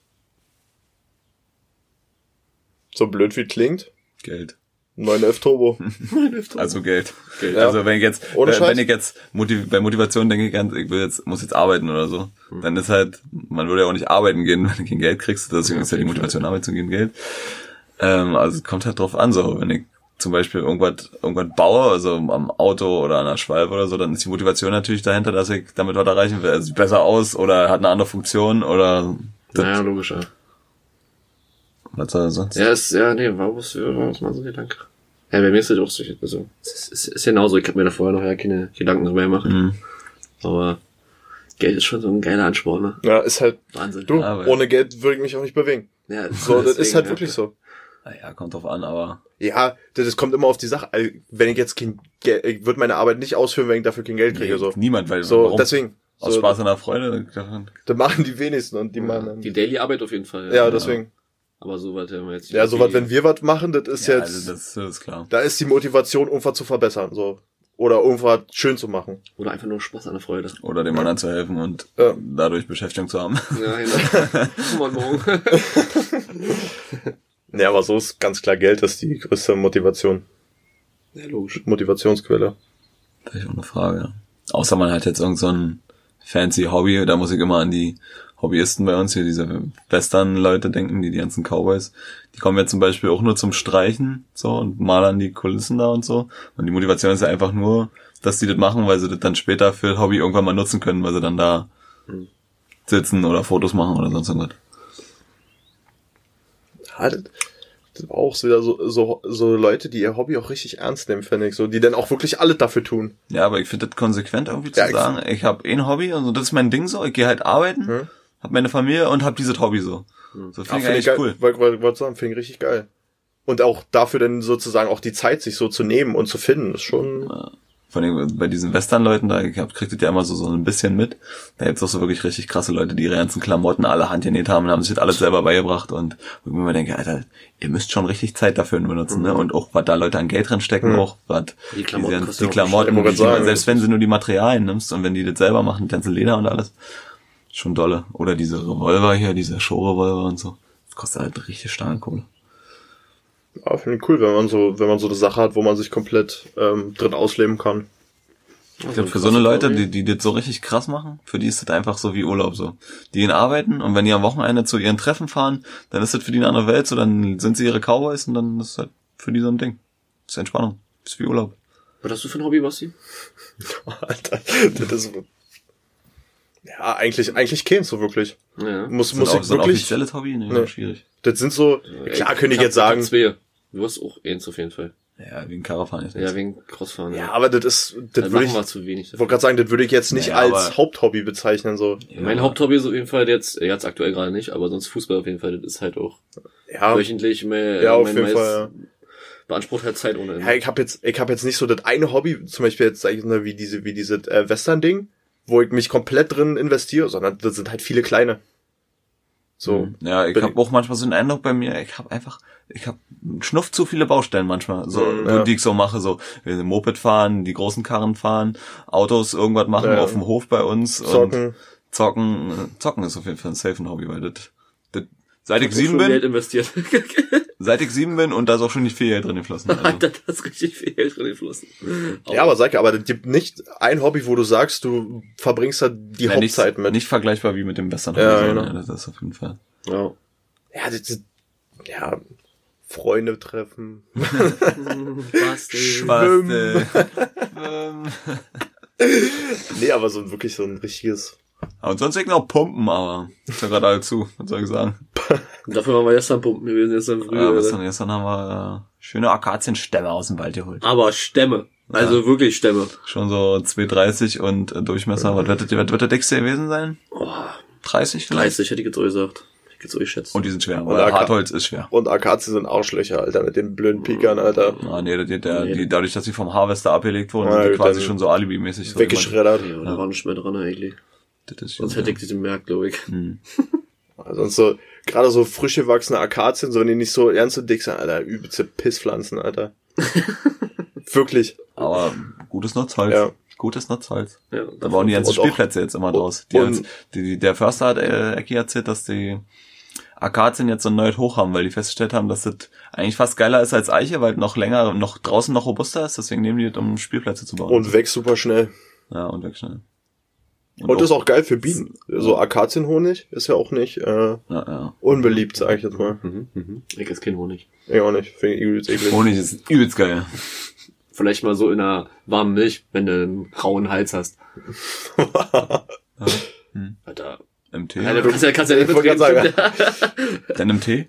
So blöd wie klingt. Geld. 911 Turbo. Also Geld. Geld. Also wenn ich jetzt, wenn, wenn ich jetzt motiv bei Motivation denke ich ganz, ich will jetzt, muss jetzt arbeiten oder so, dann ist halt, man würde ja auch nicht arbeiten gehen, wenn du kein Geld kriegst, deswegen Ja, ist ja die Motivation, arbeiten zu gehen, Geld. Ähm, also es kommt halt drauf an, so, wenn ich zum Beispiel irgendwas, irgendwas baue, also am Auto oder an der Schwalbe oder so, dann ist die Motivation natürlich dahinter, dass ich damit was erreichen will. Es sieht besser aus oder hat eine andere Funktion oder das, Naja, logisch, ja. was soll sonst? Ja, ist, ja, nee, war was, war was mal so ein Gedanke. Ja, bei mir ist das auch so, also, es ist, ist, ist genauso, ich habe mir da vorher noch ja keine Gedanken drüber gemacht. Mhm. Aber Geld ist schon so ein geiler Ansporn, ne? Ja, ist halt, Wahnsinn. du, Ja, ohne Geld würde ich mich auch nicht bewegen. Ja, So, das ist deswegen, halt ja. wirklich so. Naja, kommt drauf an, aber Ja, das, kommt immer auf die Sache. Also, Wenn ich jetzt kein Geld, ich würde meine Arbeit nicht ausführen, wenn ich dafür kein Geld kriege, so. niemand, weil So, warum? deswegen. Aus So, Spaß und der Freude. Das machen die wenigsten und die machen dann. Die Daily Arbeit auf jeden Fall. Ja, deswegen. Aber so weit haben wir jetzt. Ja, so was, wenn wir was machen, das ist Ja, jetzt, also das, das ist klar. da ist die Motivation, irgendwas zu verbessern, so. Oder irgendwas schön zu machen. Oder einfach nur Spaß an der Freude. Oder dem anderen zu helfen und Ja. dadurch Beschäftigung zu haben. Ja, genau. Mann, morgen. Ja, aber so ist ganz klar Geld ist die größte Motivation, Ja, logisch. Motivationsquelle. Vielleicht auch eine Frage. ja. Außer man hat jetzt irgend so ein fancy Hobby, da muss ich immer an die Hobbyisten bei uns hier, diese Western-Leute denken, die, die ganzen Cowboys. Die kommen jetzt zum Beispiel auch nur zum Streichen, so, und malern die Kulissen da und so. Und die Motivation ist ja einfach nur, dass die das machen, weil sie das dann später für Hobby irgendwann mal nutzen können, weil sie dann da Hm. sitzen oder Fotos machen oder sonst irgendwas. Ja, das, war auch so wieder so, so, so Leute, die ihr Hobby auch richtig ernst nehmen, finde ich, so, die dann auch wirklich alles dafür tun. Ja, aber ich finde das konsequent irgendwie zu Ja, ich- sagen, ich habe eh ein Hobby, also das ist mein Ding so, ich gehe halt arbeiten, Hm. hab meine Familie und hab dieses Hobby so. So finde ich eigentlich geil, cool. Wollte wollt, sagen, finde ich richtig geil. Und auch dafür dann sozusagen auch die Zeit, sich so zu nehmen und zu finden, ist schon, Vor allem bei diesen Western-Leuten, da kriegt ihr ja immer so, so ein bisschen mit. Da gibt's auch so wirklich richtig krasse Leute, die ihre ganzen Klamotten alle handgenäht haben und haben sich das alles selber beigebracht. Und wo ich mir immer denke, Alter, ihr müsst schon richtig Zeit dafür benutzen, ne? Und auch, was da Leute an Geld drin stecken, Mhm. auch, was Die Klamotten die, die Klamotten, die, sagen, selbst wenn sie nur die Materialien nimmst und wenn die das selber machen, das ganze Leder und alles, schon dolle. Oder diese Revolver hier, diese Show-Revolver und so. Das kostet halt richtig starke Kohle. Ja, finde ich cool, wenn man so, wenn man so eine Sache hat, wo man sich komplett ähm, drin ausleben kann. Ich glaube, für so eine Leute, die, die das so richtig krass machen, für die ist das einfach so wie Urlaub so. Die gehen arbeiten und wenn die am Wochenende zu ihren Treffen fahren, dann ist das für die eine andere Welt, so dann sind sie ihre Cowboys und dann ist das halt für die so ein Ding. Das ist Entspannung. Das ist wie Urlaub. Was hast du für ein Hobby, Basti? Alter, das ist, ja, eigentlich, eigentlich keins so wirklich. Ja. Muss, muss ein, ich so ein wirklich, offizielles Hobby? Nee, Nee. schwierig. das sind so, klar könnte ich jetzt sagen, Zwei. Du hast auch eins auf jeden Fall. Ja, wegen Caravan jetzt Ja, nicht. wegen Crossfahren. ja, aber das ist, das das würde ich, zu wenig. ich wollte gerade sagen, das würde ich jetzt nicht Naja, als Haupthobby bezeichnen, so. Ja. Mein Haupthobby ist auf jeden Fall jetzt, jetzt aktuell gerade nicht, aber sonst Fußball auf jeden Fall, das ist halt auch Ja, wöchentlich mehr, ja, auf mein jeden meist- Fall, beansprucht halt Zeit ohne Ende. ja. ich habe jetzt, ich habe jetzt nicht so das eine Hobby, zum Beispiel jetzt, sag ich mal, wie diese, wie diese äh, Western-Ding, wo ich mich komplett drin investiere, sondern das sind halt viele kleine. So. Mhm. Ja, ich habe auch manchmal so einen Eindruck bei mir, ich habe einfach, ich habe schnuff zu viele Baustellen manchmal, so, Mhm, so ja. die ich so mache, so Moped fahren, die großen Karren fahren, Autos irgendwas machen Ja. auf dem Hof bei uns und Zocken. zocken, äh, zocken ist auf jeden Fall ein safe Hobby, weil das seit ich Hab sieben schon Geld bin, investiert. seit ich sieben bin und da ist auch schon nicht viel Geld drin geflossen. Also. Alter, da ist richtig viel Geld drin geflossen. Ja, aber sag ja, aber es gibt nicht ein Hobby, wo du sagst, du verbringst da die Ja, nicht, Hauptzeit mit. nicht vergleichbar wie mit dem Western Ja, Hobby, genau. ja, das ist auf jeden Fall. Ja. Ja, das, das, ja, Freunde treffen. Basti. Schwimmen. Nee, aber so ein wirklich so ein richtiges. Und sonst ich noch pumpen, aber ist ja gerade zu, was soll ich sagen. Dafür waren wir gestern pumpen gewesen, gestern früh. Ja, gestern, gestern haben wir äh, schöne Akazienstämme aus dem Wald geholt. aber Stämme. Also wirklich Stämme. Schon so 2,30 und äh, Durchmesser. Was wird, das- was wird der dickste gewesen sein? Oh, 30 vielleicht? 30 hätte ich jetzt so gesagt. Hätte ich jetzt so geschätzt. Und die sind schwer, Und weil Hartholz ist schwer. Und Akazien sind Arschlöcher, Alter, mit den blöden Pikern, Alter. Ah, nee, der, der, Nee. die, dadurch, dass sie vom Harvester abgelegt wurden, Ja, sind die quasi schon so alibimäßig. So Weggeschreddert. ja, da war nicht mehr dran eigentlich. Das Sonst hätte ich diesen Merk, glaube ich. Hm. Sonst so, gerade so frisch gewachsene Akazien, so wenn die nicht so ernst so dick sind, Alter, übelste Pisspflanzen, Alter. Wirklich. Aber gutes Nutzholz. Ja. Gutes Nutzholz. Ja, Da bauen die ganzen Und auch- Spielplätze jetzt immer draus. Die, und- als, die, die, der Förster hat äh, Ecki erzählt, dass die Akazien jetzt so ein neues Hoch haben, weil die festgestellt haben, dass das eigentlich fast geiler ist als Eiche, weil noch länger, noch draußen noch robuster ist, deswegen nehmen die das, um Spielplätze zu bauen. Und wächst super schnell. ja, und weg schnell. Und, ist auch geil für Bienen. So Akazienhonig ist ja auch nicht äh, ja, ja. unbeliebt, sag ich jetzt mal. Mhm, mhm. Ich esse keinen Honig. Ich auch nicht. Finde ich übelst eklig. Honig ist übelst geil. Vielleicht mal so in einer warmen Milch, wenn du einen rauen Hals hast. Hm. Alter. Im Tee. Alter, du kannst ja, kannst ja nicht Ich mitreden. Dann im Tee?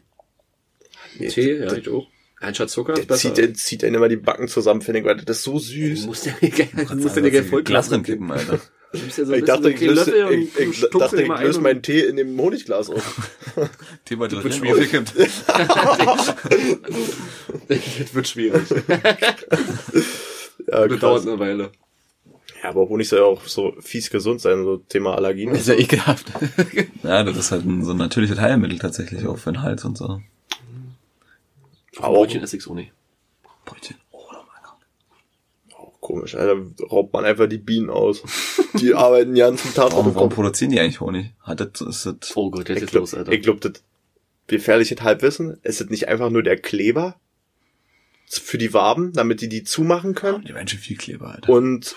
Tee, ja, ich auch. Ein Schatz Zucker Der zieht, der zieht dann immer die Backen zusammen, finde ich, weil das ist so süß. du musst ja nicht voll Glas kippen, Alter. Du ja so Ich dachte, ich löse, ich, ich dachte, ich löse ein meinen Tee in dem Honigglas auf. Teebeutel wird drin, schwierig. Das wird schwierig. Ja, Das dauert eine Weile. ja, aber Honig soll ja auch so fies gesund sein, so Thema Allergien. ja ekelhaft. ja, das ist halt ein, so ein natürliches Heilmittel tatsächlich auch für den Hals und so. Aber Brötchen esse ich so nicht. Brötchen. Oh, mein Gott. auch komisch, Alter. Raubt man einfach die Bienen aus. Die arbeiten den ganzen Tag Warum, auf dem warum produzieren die eigentlich Honig? Hat das, ist das, Oh Gott, jetzt glaub, los, Alter. ich glaub, das gefährliche Halbwissen, ist es nicht einfach nur der Kleber für die Waben, damit die die zumachen können? die Menschen viel Kleber, Alter. Und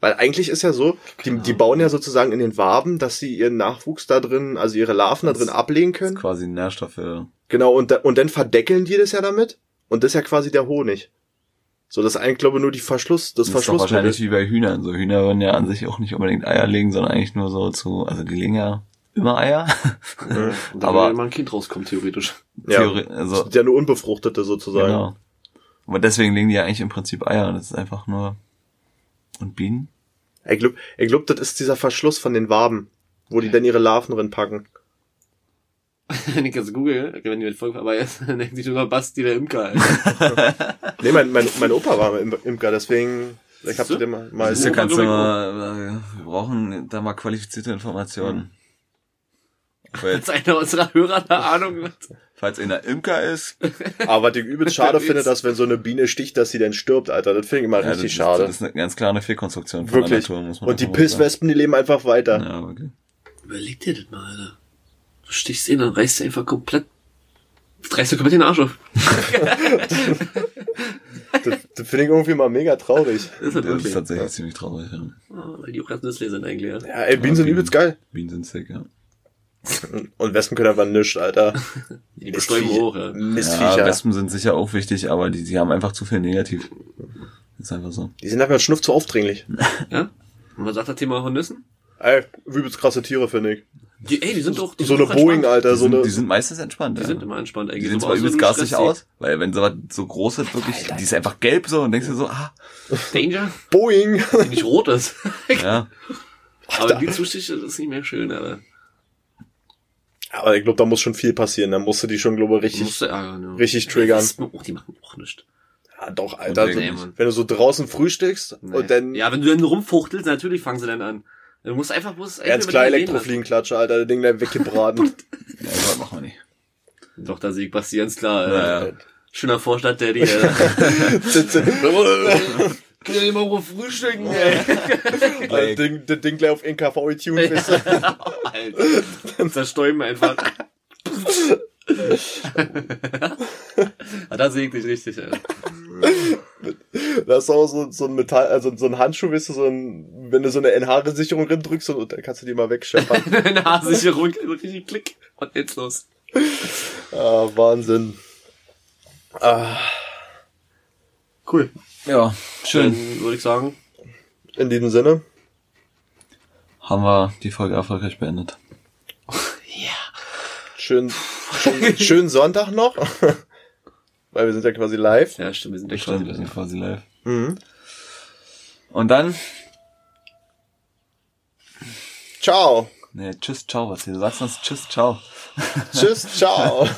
weil eigentlich ist ja so, die, die bauen ja sozusagen in den Waben, dass sie ihren Nachwuchs da drin, also ihre Larven da drin ablegen das ist können. quasi ein Nährstoff für, Genau, und, da, und dann verdeckeln die das ja damit. Und das ist ja quasi der Honig. So, das ist eigentlich, glaube ich, nur die Verschluss, das, das ist Verschluss. wahrscheinlich wie bei Hühnern. So Hühner würden ja an sich auch nicht unbedingt Eier legen, sondern eigentlich nur so zu, also die legen ja immer Eier. Da aber- mal ein Kind rauskommt, theoretisch. Ja. Theori- also, Das ist ja nur unbefruchtete sozusagen. genau. Aber deswegen legen die ja eigentlich im Prinzip Eier. Das ist einfach nur, und Bienen? Ich glaube, ich glaub, das ist dieser Verschluss von den Waben, wo die dann ihre Larven drin packen. Wenn ich jetzt google, wenn die mit Volk vorbei ist, dann denkt sich nur Basti, der Imker, Alter. Nee, mein, mein, mein Opa war Im- Imker, deswegen, ich hab Siehst du? dir mal, mal Das Opa kannst du mal, äh, wir brauchen da mal qualifizierte Informationen. Weil, Als einer unserer Hörer eine Ahnung hat. falls einer Imker ist, Aber was ich übelst schade finde, dass wenn so eine Biene sticht, dass sie dann stirbt, Alter. Das finde ich immer ja, das, richtig ist, schade. das ist eine ganz klare Fehlkonstruktion von Wirklich. der Natur, muss man Und die. Pisswespen, die leben einfach weiter. Ja, wirklich. Überleg dir das mal, Alter. Du stichst ihn, dann reißt du einfach komplett, reißt du komplett den Arsch auf. Das, das finde ich irgendwie mal mega traurig. Das ist halt Das ist tatsächlich ziemlich traurig, ja. Ah, weil die auch ganz nützlich sind eigentlich, ja. Ja, ey, Bienen sind übelst geil. Bienen sind sick, ja. Und Wespen können einfach nichts, Alter. Die bestäuben hoch, ja. Ja, Mistviecher. Wespen sind sicher auch wichtig, aber die, die haben einfach zu viel Negativ. Ist einfach so. die sind einfach ein Schnuff zu aufdringlich. Ja? Und was sagt das Thema Hornissen? Ey, übelst krasse Tiere, finde ich. Die, ey, die sind doch, die So sind eine doch Boeing, entspannt. Alter, Die so sind, eine. die sind meistens entspannt, Die ja. sind immer entspannt eigentlich. Die sehen So zwar aus, übelst wenn du garstig aus, weil wenn sowas so groß ist, wirklich, die ist einfach gelb so und denkst du so, ah. Danger, Boeing. die nicht rot ist. ja. Aber die Zustiche, das ist nicht mehr schön, Alter. Aber ich glaube, da muss schon viel passieren. Da musst du die schon, glaube ich, richtig, musst du ärgern, ja. richtig triggern. Oh, die machen auch nichts. Ja, doch, Alter. Nee, wenn du so draußen frühstückst Nee. und dann ja, wenn du dann rumfuchtelst, natürlich fangen sie dann an. Du musst einfach, ganz einfach klar denen reden Elektrofliegenklatsche, Alter, das Ding gleich weggebraten. Ja, das machen wir nicht. Doch, da sehe ich Basti ganz klar. Ja, Äh, ja. Schöner die. Äh, Kann ja nicht mal frühstücken, ey. das, Ding, das Ding gleich auf NKV getuned, weißt du? Alter. Zerstäuben einfach. ah, da sehe ich dich richtig, ey. Das ist auch so, so ein Metall, also so ein Handschuh, weißt du, so ein, wenn du so eine NH-Sicherung drin drückst und dann kannst du die mal wegscheppern. Eine Haarsicherung, richtig Klick. Und jetzt los. ah, Wahnsinn. Ah, cool. Ja, schön. Dann würde ich sagen, In diesem Sinne. Haben wir die Folge erfolgreich beendet. Schön, schön, schönen Sonntag noch. Weil wir sind ja quasi live. ja, stimmt, wir sind echt Stimmt, wir sind quasi live. Mhm. Und dann, Ciao. nee, tschüss, ciao, was hier. Du sagst uns tschüss, ciao. Tschüss, ciao.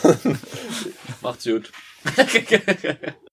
Macht's gut.